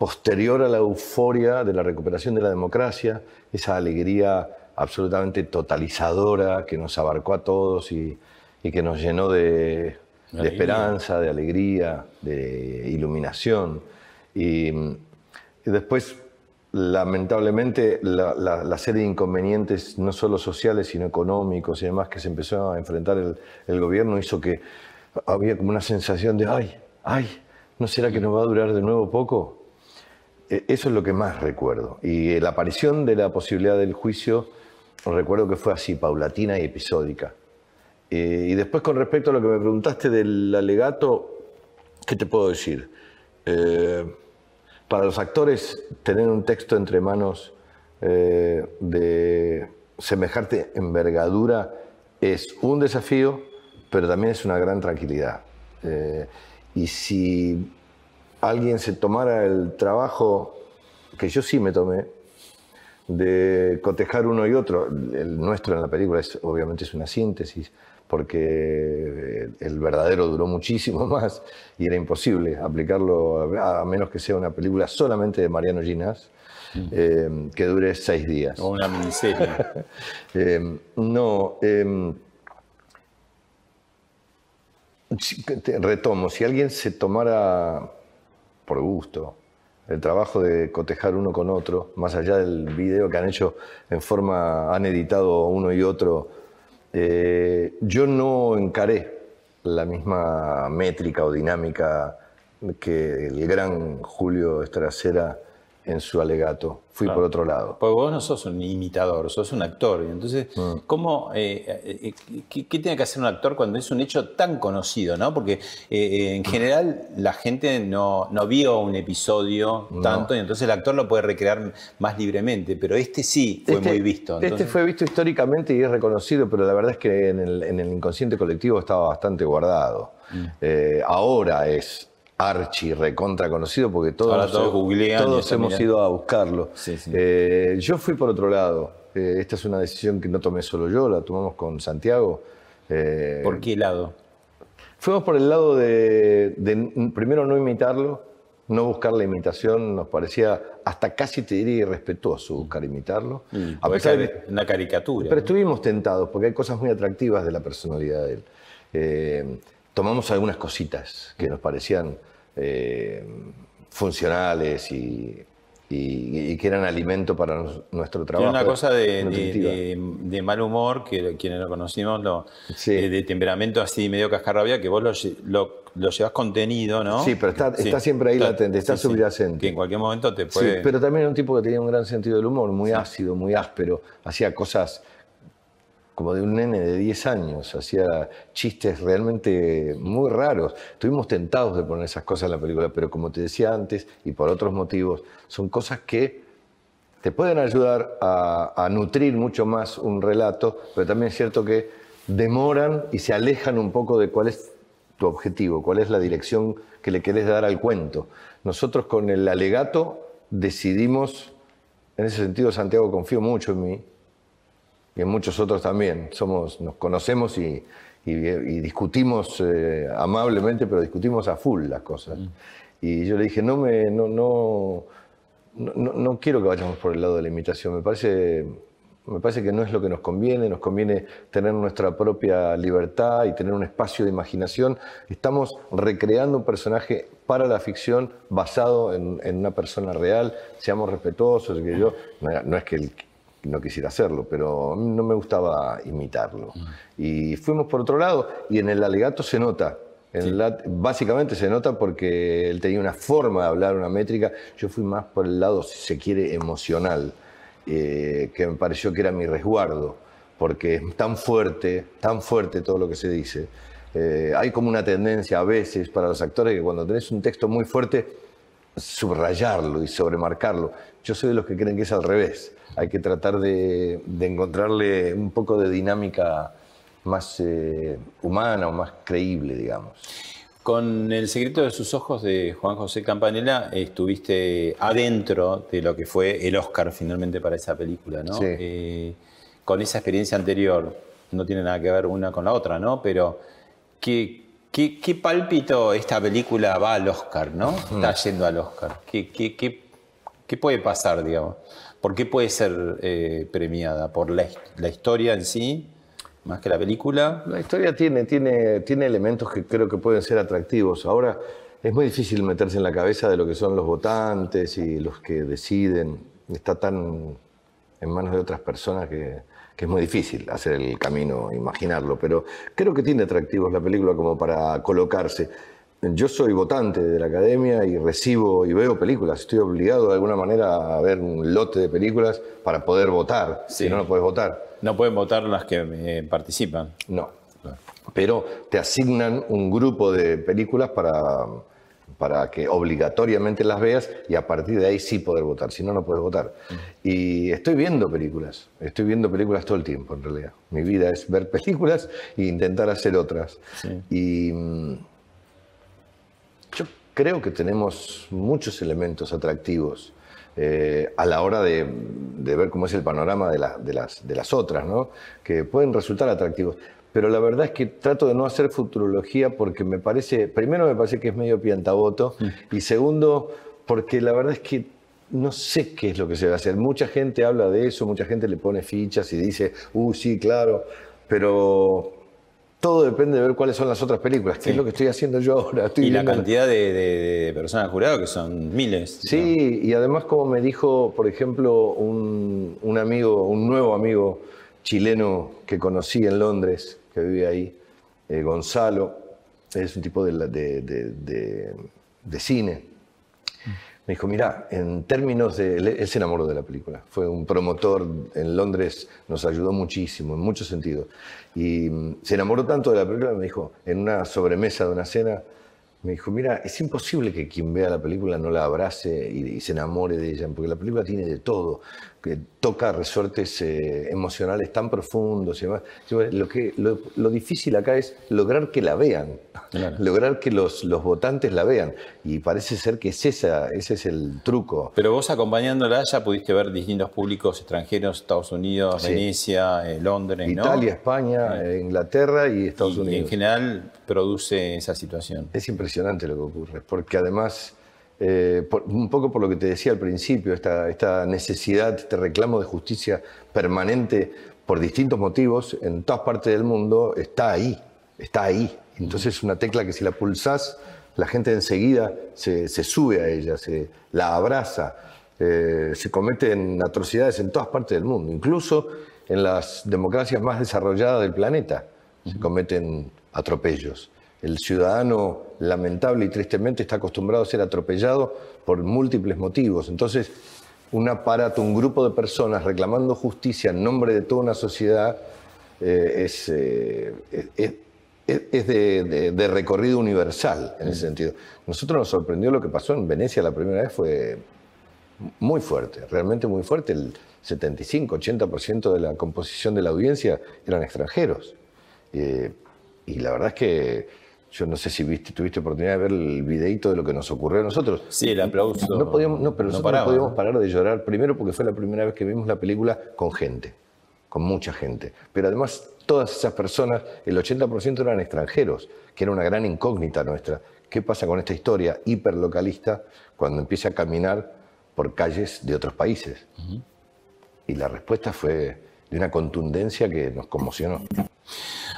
posterior a la euforia de la recuperación de la democracia, esa alegría absolutamente totalizadora que nos abarcó a todos y, y que nos llenó de, esperanza, de alegría, de iluminación. Y, y después, lamentablemente, la, la- la serie de inconvenientes, no solo sociales, sino económicos y demás, que se empezó a enfrentar el, el gobierno, hizo que había como una sensación de, ay, ay, ¿no será que nos va a durar de nuevo poco? E- Eso es lo que más recuerdo. Y la aparición de la posibilidad del juicio, recuerdo que fue así, paulatina y episódica. Eh, y después con respecto a lo que me preguntaste del alegato, ¿qué te puedo decir? Eh, para los actores, tener un texto entre manos eh, de semejante envergadura es un desafío, pero también es una gran tranquilidad. Eh, y si alguien se tomara el trabajo, que yo sí me tomé, de cotejar uno y otro, el nuestro en la película es, obviamente es una síntesis, porque el verdadero duró muchísimo [laughs] más y era imposible aplicarlo, a menos que sea una película solamente de Mariano Ginás, eh, que dure seis días. O una miniserie. [laughs] Eh, no, eh, te- retomo, si alguien se tomara por gusto. El trabajo de cotejar uno con otro, más allá del video que han hecho en forma, han editado uno y otro, eh, yo no encaré la misma métrica o dinámica que el gran Julio Estracera en su alegato. Fui Claro. por otro lado. Porque vos no sos un imitador, sos un actor. Y entonces, Mm. ¿cómo, eh, eh, eh, qué, qué tiene que hacer un actor cuando es un hecho tan conocido? ¿no? Porque eh, en general la gente no, no vio un episodio No. tanto y entonces el actor lo puede recrear más libremente. Pero este sí fue Este- muy visto. Este fue visto históricamente y es reconocido, pero la verdad es que en el, en el inconsciente colectivo estaba bastante guardado. Mm. Ahora es archi, recontra conocido porque todos, Ahora todos googlean y todos eso, hemos ido a buscarlo. Sí, sí. Eh, yo fui por otro lado. Eh, esta es una decisión que no tomé solo yo, la tomamos con Santiago. Eh, ¿Por qué lado? Fuimos por el lado de, primero no imitarlo, no buscar la imitación, nos parecía hasta casi te diría irrespetuoso buscar imitarlo. A pesar de- una caricatura. pero ¿no? estuvimos tentados, porque hay cosas muy atractivas de la personalidad de él. Tomamos algunas cositas que nos parecían eh, funcionales y, y- y que eran alimento para nos- nuestro Tiene trabajo. una cosa de, de- nutritiva. de- de mal humor, que quienes lo conocimos, lo, eh, de temperamento así medio cascarrabia, que vos lo, lle- lo, lo llevas contenido, ¿no? Sí, pero está- está siempre ahí latente, está subyacente. Que en cualquier momento te Sí, puede... pero también era un tipo que tenía un gran sentido del humor, muy ácido, muy áspero, hacía cosas como de un nene de 10 años, hacía chistes realmente muy raros. Estuvimos tentados de poner esas cosas en la película, pero como te decía antes, y por otros motivos, son cosas que te pueden ayudar a, nutrir mucho más un relato, pero también es cierto que demoran y se alejan un poco de cuál es tu objetivo, cuál es la dirección que le querés dar al cuento. Nosotros con el alegato decidimos, en ese sentido Santiago confío mucho en mí, y en muchos otros también. Somos, nos conocemos y, y- y discutimos eh, amablemente, pero discutimos a full las cosas. Y yo le dije, no, me, no, no, no, no- quiero que vayamos por el lado de la imitación. Me parece, me parece que no es lo que nos conviene. Nos conviene tener nuestra propia libertad y tener un espacio de imaginación. Estamos recreando un personaje para la ficción basado en, en una persona real. Seamos respetuosos. Que yo, no, no es que él no quisiera hacerlo, pero no me gustaba imitarlo. Y fuimos por otro lado y en el alegato se nota. En básicamente se nota porque él tenía una forma de hablar, una métrica. Yo fui más por el lado, si se quiere, emocional, eh, que me pareció que era mi resguardo, porque es tan fuerte, tan fuerte todo lo que se dice. Eh, hay como una tendencia a veces para los actores que cuando tenés un texto muy fuerte, subrayarlo y sobremarcarlo. Yo soy de los que creen que es al revés. Hay que tratar de, de encontrarle un poco de dinámica más eh, humana o más creíble, digamos. Con El secreto de sus ojos de Juan José Campanella estuviste adentro de lo que fue el Oscar finalmente para esa película, ¿no? Sí. Eh, con esa experiencia anterior, no tiene nada que ver una con la otra, ¿no? Pero ¿qué, qué, qué pálpito esta película va al Oscar, ¿no? [laughs] Está yendo al Oscar. ¿Qué, qué, qué, qué puede pasar, digamos? ¿Por qué puede ser eh, premiada? ¿Por la, la historia en sí, más que la película? La historia tiene, tiene, tiene elementos que creo que pueden ser atractivos. Ahora es muy difícil meterse en la cabeza de lo que son los votantes y los que deciden. Está tan en manos de otras personas que, que es muy difícil hacer el camino, imaginarlo, pero creo que tiene atractivos la película como para colocarse. Yo soy votante de la academia y recibo y veo películas. Estoy obligado de alguna manera a ver un lote de películas para poder votar. Si no, no puedes votar. No pueden votar las que eh, participan. No. Pero te asignan un grupo de películas para, para que obligatoriamente las veas y a partir de ahí sí poder votar, si no, no puedes votar. Y estoy viendo películas, estoy viendo películas todo el tiempo en realidad. Mi vida es ver películas e intentar hacer otras. Y mm, yo creo que tenemos muchos elementos atractivos. eh, a la hora de, de ver cómo es el panorama de, la- de las, de las otras, ¿no? que pueden resultar atractivos. Pero la verdad es que trato de no hacer futurología porque me parece, primero me parece que es medio piantaboto y segundo porque la verdad es que no sé qué es lo que se va a hacer. Mucha gente habla de eso, mucha gente le pone fichas y dice, uh, sí, claro, pero todo depende de ver cuáles son las otras películas, que es lo que estoy haciendo yo ahora. Estoy y la cantidad de, de- de personas juradas, que son miles. Sí, y además como me dijo, por ejemplo, un, un amigo, un nuevo amigo chileno que conocí en Londres, que vive ahí, eh, Gonzalo, es un tipo de- de cine. Me dijo, mira, en términos de... Él, se enamoró de la película. Fue un promotor en Londres, nos ayudó muchísimo, en muchos sentidos. Y mm, se enamoró tanto de la película, me dijo, en una sobremesa de una cena, me dijo, mira, es imposible que quien vea la película no la abrace y, y se enamore de ella, porque la película tiene de todo, que toca resortes eh, emocionales tan profundos y demás. Yo, Lo, que, lo, lo difícil acá es lograr que la vean, [laughs] lograr que los, los votantes la vean. Y parece ser que es esa, ese es el truco. Pero vos acompañándola ya pudiste ver distintos públicos extranjeros, Estados Unidos, Sí. Venecia, eh, Londres, ¿no? Italia, España, eh, Inglaterra y Estados Y Unidos. en general produce esa situación. Es impresionante lo que ocurre, porque además, eh, por- un poco por lo que te decía al principio, esta, esta necesidad, este reclamo de justicia permanente por distintos motivos en todas partes del mundo está ahí, está ahí. Entonces es una tecla que si la pulsás, la gente enseguida se, se sube a ella, se la abraza. Eh, se cometen atrocidades en todas partes del mundo, incluso en las democracias más desarrolladas del planeta se cometen atropellos. El ciudadano, lamentable y tristemente, está acostumbrado a ser atropellado por múltiples motivos. Entonces, un aparato, un grupo de personas reclamando justicia en nombre de toda una sociedad eh, es, eh, de recorrido universal en ese sentido. Nosotros nos sorprendió lo que pasó en Venecia la primera vez, fue muy fuerte, realmente muy fuerte. El 75-80% de la composición de la audiencia eran extranjeros. Eh, y la verdad es que yo no sé si viste, tuviste oportunidad de ver el videito de lo que nos ocurrió a nosotros. Sí, el aplauso. No, podíamos, no pero no nosotros paraba, no podíamos parar de llorar, primero porque fue la primera vez que vimos la película con gente, con mucha gente. Pero además todas esas personas, el 80% eran extranjeros, que era una gran incógnita nuestra. ¿Qué pasa con esta historia hiperlocalista cuando empieza a caminar por calles de otros países? Y la respuesta fue de una contundencia que nos conmocionó.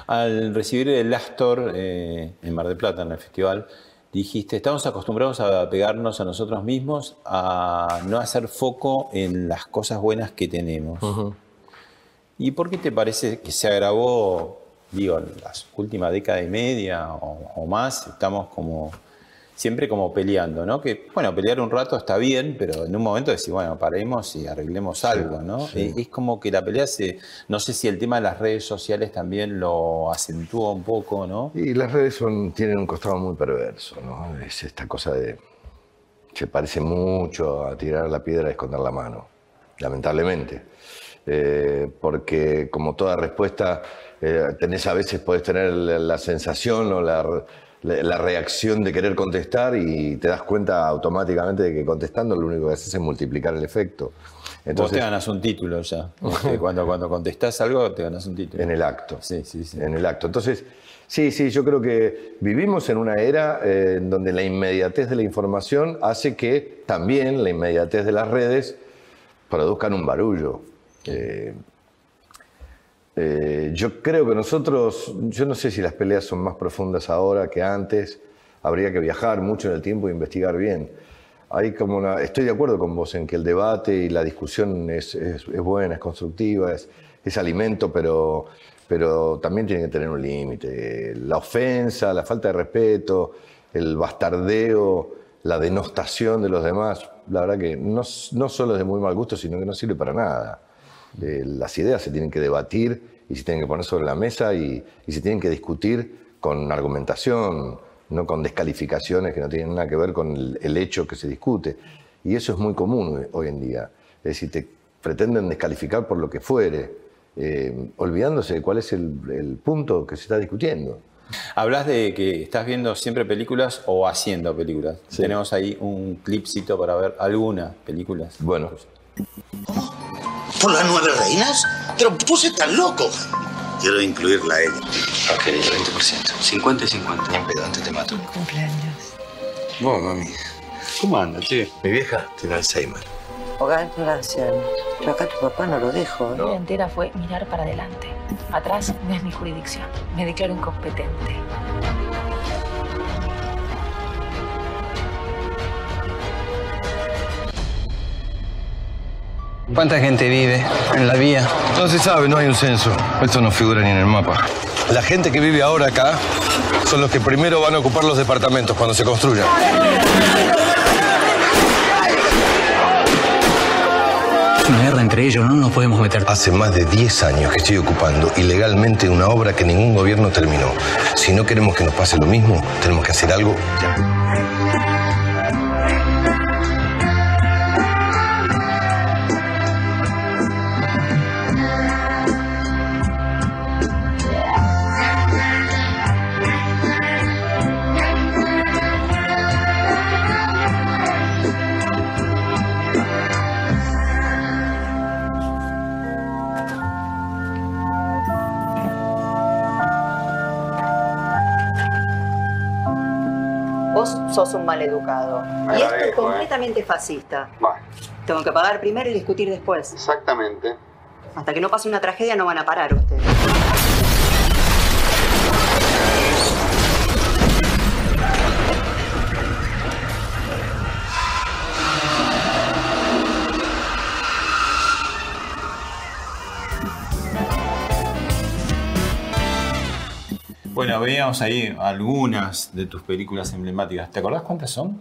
Al recibir el Astor eh, en Mar del Plata, en el festival, dijiste, estamos acostumbrados a pegarnos a nosotros mismos, a no hacer foco en las cosas buenas que tenemos. ¿Y por qué te parece que se agravó, digo, en las últimas décadas y media o, o más, estamos como siempre como peleando, ¿no? Que, bueno, pelear un rato está bien, pero en un momento decir, bueno, paremos y arreglemos algo, ¿no? sí. Eh, Es como que la pelea se, no sé si el tema de las redes sociales también lo acentúa un poco, ¿no? Y las redes son, tienen un costado muy perverso, ¿no? Es esta cosa de. Se parece mucho a tirar la piedra y esconder la mano, lamentablemente. Eh, porque, como toda respuesta, eh, tenés a veces, podés tener la, la sensación o la, la- reacción de querer contestar y te das cuenta automáticamente de que contestando lo único que haces es multiplicar el efecto. Vos te ganas un título ya. Este, cuando, cuando contestás algo, te ganas un título. En el acto. Sí, sí, sí. En el acto. Entonces, sí, sí, yo creo que vivimos en una era eh, en donde la inmediatez de la información hace que también la inmediatez de las redes produzcan un barullo. Eh, eh, yo creo que nosotros, yo no sé si las peleas son más profundas ahora que antes, habría que viajar mucho en el tiempo e investigar bien. Hay como una- estoy de acuerdo con vos en que el debate y la discusión es, es- es buena, es constructiva, es, es alimento, pero, pero también tiene que tener un límite. La ofensa, la falta de respeto, el bastardeo, la denostación de los demás, la verdad que no, no solo es de muy mal gusto, sino que no sirve para nada. Eh, las ideas se tienen que debatir y se tienen que poner sobre la mesa y, y se tienen que discutir con argumentación, no con descalificaciones que no tienen nada que ver con el, el hecho que se discute. Y eso es muy común hoy en día. Es decir, te pretenden descalificar por lo que fuere, eh, olvidándose de cuál es el, el punto que se está discutiendo. Hablas de que estás viendo siempre películas o haciendo películas. Tenemos ahí un clipcito para ver algunas películas. Bueno. ¿Por las nueve reinas? Pero puse tan loco. Quiero incluirla a ella. Ok, 20%. 50 y 50. Bien pedo, antes te mato. Cumpleaños. Vos, mami. ¿Cómo anda, che? Mi vieja tiene Alzheimer. Hogar de la anciana. Yo acá tu papá no lo dejo. Mi vida entera fue mirar para adelante. Atrás no es mi jurisdicción. Me declaro incompetente. ¿Cuánta gente vive en la vía? No se sabe, no hay un censo. Esto no figura ni en el mapa. La gente que vive ahora acá son los que primero van a ocupar los departamentos cuando se construyan. Es una guerra entre ellos, no nos podemos meter. Hace más de 10 años que estoy ocupando ilegalmente una obra que ningún gobierno terminó. Si no queremos que nos pase lo mismo, tenemos que hacer algo ya. Sos un maleducado. Me Y esto es ¿eh? completamente fascista. Bueno, Tengo que pagar primero y discutir después. exactamente. Hasta que no pase una tragedia no van a parar ustedes. Bueno, veíamos ahí algunas de tus películas emblemáticas. ¿Te acordás cuántas son?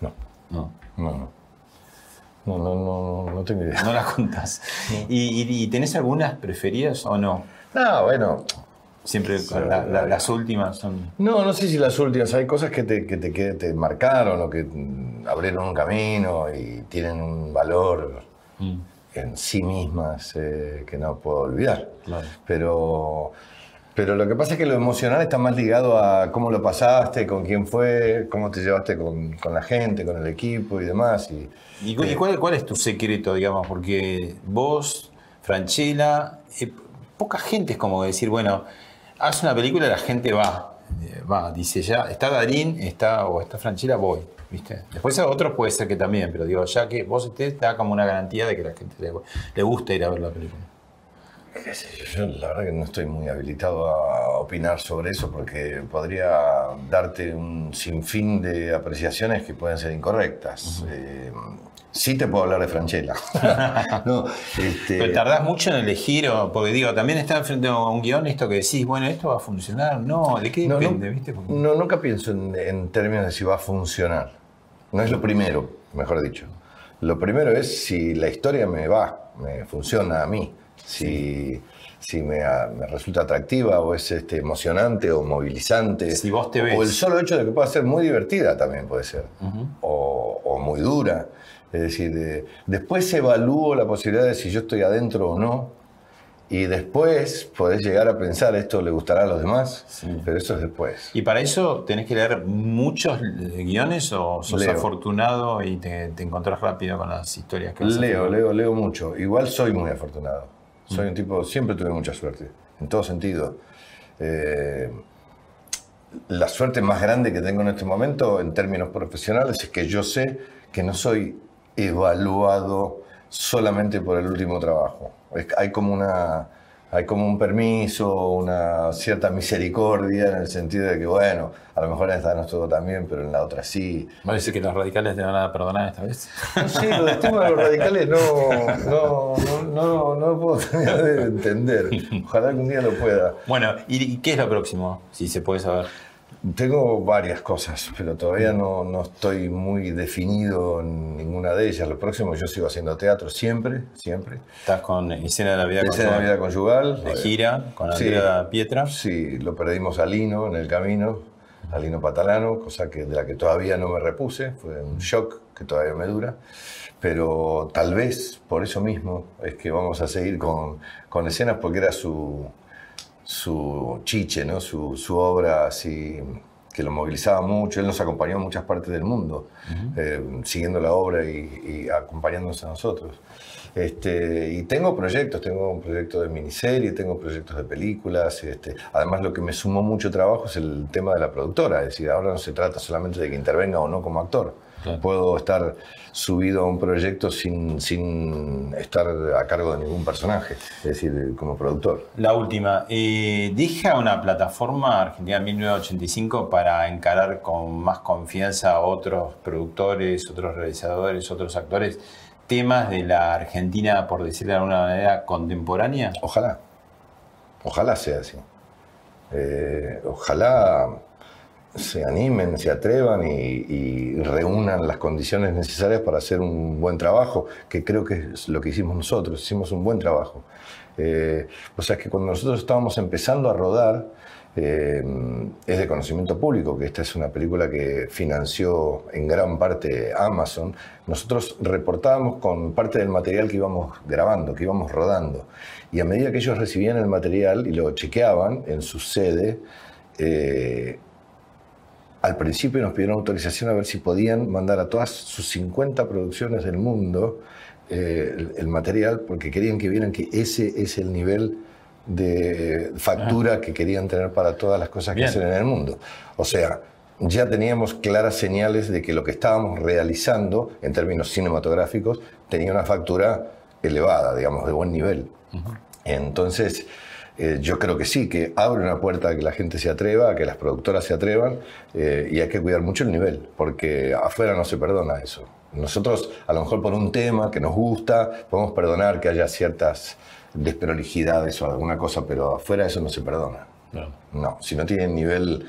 No. No. No, no. No, no, no, no tengo idea. No las contás. ¿Y, y- y tenés algunas preferidas o no? No, bueno. Siempre la- la- las últimas son. No, no sé si las últimas. Hay cosas que te, que te, que te marcaron o que mm, abrieron un camino y tienen un valor en sí mismas eh, que no puedo olvidar. Pero, pero lo que pasa es que lo emocional está más ligado a cómo lo pasaste, con quién fue, cómo te llevaste con, con la gente, con el equipo y demás. Y, ¿Y, cu- y cuál, cuál es tu secreto, digamos? Porque vos, Franchella, eh, poca gente es como decir, bueno, haz una película y la gente va. eh, Va, dice ya, está Darín, está, o está Franchella, voy. ¿Viste? Después a otros puede ser que también, pero digo, ya que vos estés, da como una garantía de que la gente le, le gusta ir a ver la película. Qué sé yo, yo la verdad que no estoy muy habilitado a opinar sobre eso porque podría darte un sinfín de apreciaciones que pueden ser incorrectas. Eh, sí te puedo hablar de Franchella. [laughs] no, este, Pero tardás mucho en elegir, o, porque digo, también está enfrente a un guion esto que decís, bueno, esto va a funcionar. No, ¿de qué No, no, depende? ¿viste? Porque- No, nunca pienso en, en términos de si va a funcionar. No es lo primero, mejor dicho. Lo primero es si la historia me va, me funciona a mí, si, si me, a- me resulta atractiva o es este, emocionante o movilizante. Si vos te O el solo hecho de que pueda ser muy divertida también puede ser. o, o muy dura. Es decir, de- después evalúo la posibilidad de si yo estoy adentro o no. Y después podés llegar a pensar, ¿esto le gustará a los demás? Pero eso es después. ¿Y para eso tenés que leer muchos eh, guiones o sos Leo. afortunado y te, te encontrás rápido con las historias que Leo, leo, leo mucho. Igual soy muy afortunado. Soy un tipo, siempre tuve mucha suerte, en todo sentido. Eh, la suerte más grande que tengo en este momento, en términos profesionales, es que yo sé que no soy evaluado solamente por el último trabajo. Hay como una, hay como un permiso, una cierta misericordia en el sentido de que, bueno, a lo mejor en esta no estuvo tan bien, pero en la otra sí. ¿Va a decir que los radicales te van a perdonar esta vez? No sé, lo del tema de los radicales no, no, no, no, no lo puedo [laughs] terminar de entender. Ojalá algún día lo pueda. Bueno, ¿y qué es lo próximo? Si se puede saber. Tengo varias cosas, pero todavía no, no, estoy muy definido en ninguna de ellas. Lo próximo, yo sigo haciendo teatro siempre, siempre. ¿Estás con Escena de la Vida Escena de la Vida Conyugal. De gira, con Andrea Pietra. Sí, lo perdimos a Lino en el camino, a Lino Patalano, cosa que, de la que todavía no me repuse. Fue un shock que todavía me dura. Pero tal vez por eso mismo es que vamos a seguir con, con escenas, porque era su su chiche, ¿no? su, su, obra así que lo movilizaba mucho. Él nos acompañó en muchas partes del mundo, eh, siguiendo la obra y, y, acompañándonos a nosotros. Este, y tengo proyectos, tengo un proyecto de miniserie, tengo proyectos de películas. Este, además, lo que me sumó mucho trabajo es el tema de la productora. Es decir, ahora no se trata solamente de que intervenga o no como actor. Puedo estar subido a un proyecto sin, sin estar a cargo de ningún personaje, es decir, como productor. La última, eh, ¿dije a una plataforma Argentina 1985 para encarar con más confianza a otros productores, otros realizadores, otros actores temas de la Argentina, por decirlo de alguna manera, contemporánea? Ojalá, ojalá sea así. Eh, ojalá se animen, se atrevan y, reúnan las condiciones necesarias para hacer un buen trabajo, que creo que es lo que hicimos nosotros, hicimos un buen trabajo. Eh, o sea, que cuando nosotros estábamos empezando a rodar, eh, es de conocimiento público que esta es una película que financió en gran parte Amazon. Nosotros reportábamos con parte del material que íbamos grabando, que íbamos rodando. Y a medida que ellos recibían el material y lo chequeaban en su sede, eh, al principio nos pidieron autorización a ver si podían mandar a todas sus 50 producciones del mundo eh, el, material, porque querían que vieran que ese es el nivel de factura que querían tener para todas las cosas que hacen en el mundo. O sea, ya teníamos claras señales de que lo que estábamos realizando en términos cinematográficos tenía una factura elevada, digamos, de buen nivel. Entonces, eh, yo creo que sí, que abre una puerta a que la gente se atreva, a que las productoras se atrevan eh, y hay que cuidar mucho el nivel, porque afuera no se perdona eso. Nosotros, a lo mejor por un tema que nos gusta, podemos perdonar que haya ciertas desprolijidades o alguna cosa, pero afuera eso no se perdona. No, si no tienen nivel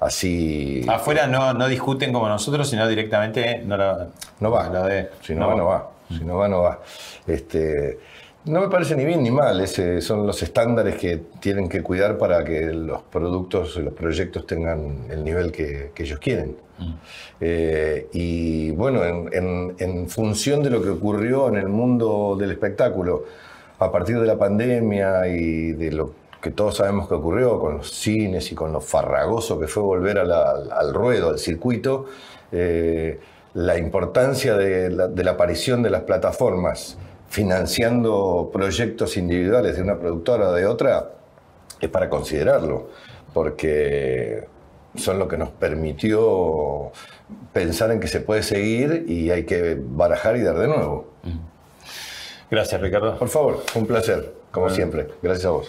así... Afuera no, no discuten como nosotros, sino directamente no, no va. si no, va, no va. Si no va, no va. Este, no me parece ni bien ni mal, ese son los estándares que tienen que cuidar para que los productos y los proyectos tengan el nivel que, ellos quieren. Mm. Eh, y bueno, en, función de lo que ocurrió en el mundo del espectáculo, a partir de la pandemia y de lo que todos sabemos que ocurrió con los cines y con lo farragoso que fue volver al ruedo, al circuito, eh, la importancia de la aparición de las plataformas, financiando proyectos individuales de una productora o de otra, es para considerarlo, porque son lo que nos permitió pensar en que se puede seguir y hay que barajar y dar de nuevo. Gracias, Ricardo. Por favor, un placer, como siempre. Gracias a vos.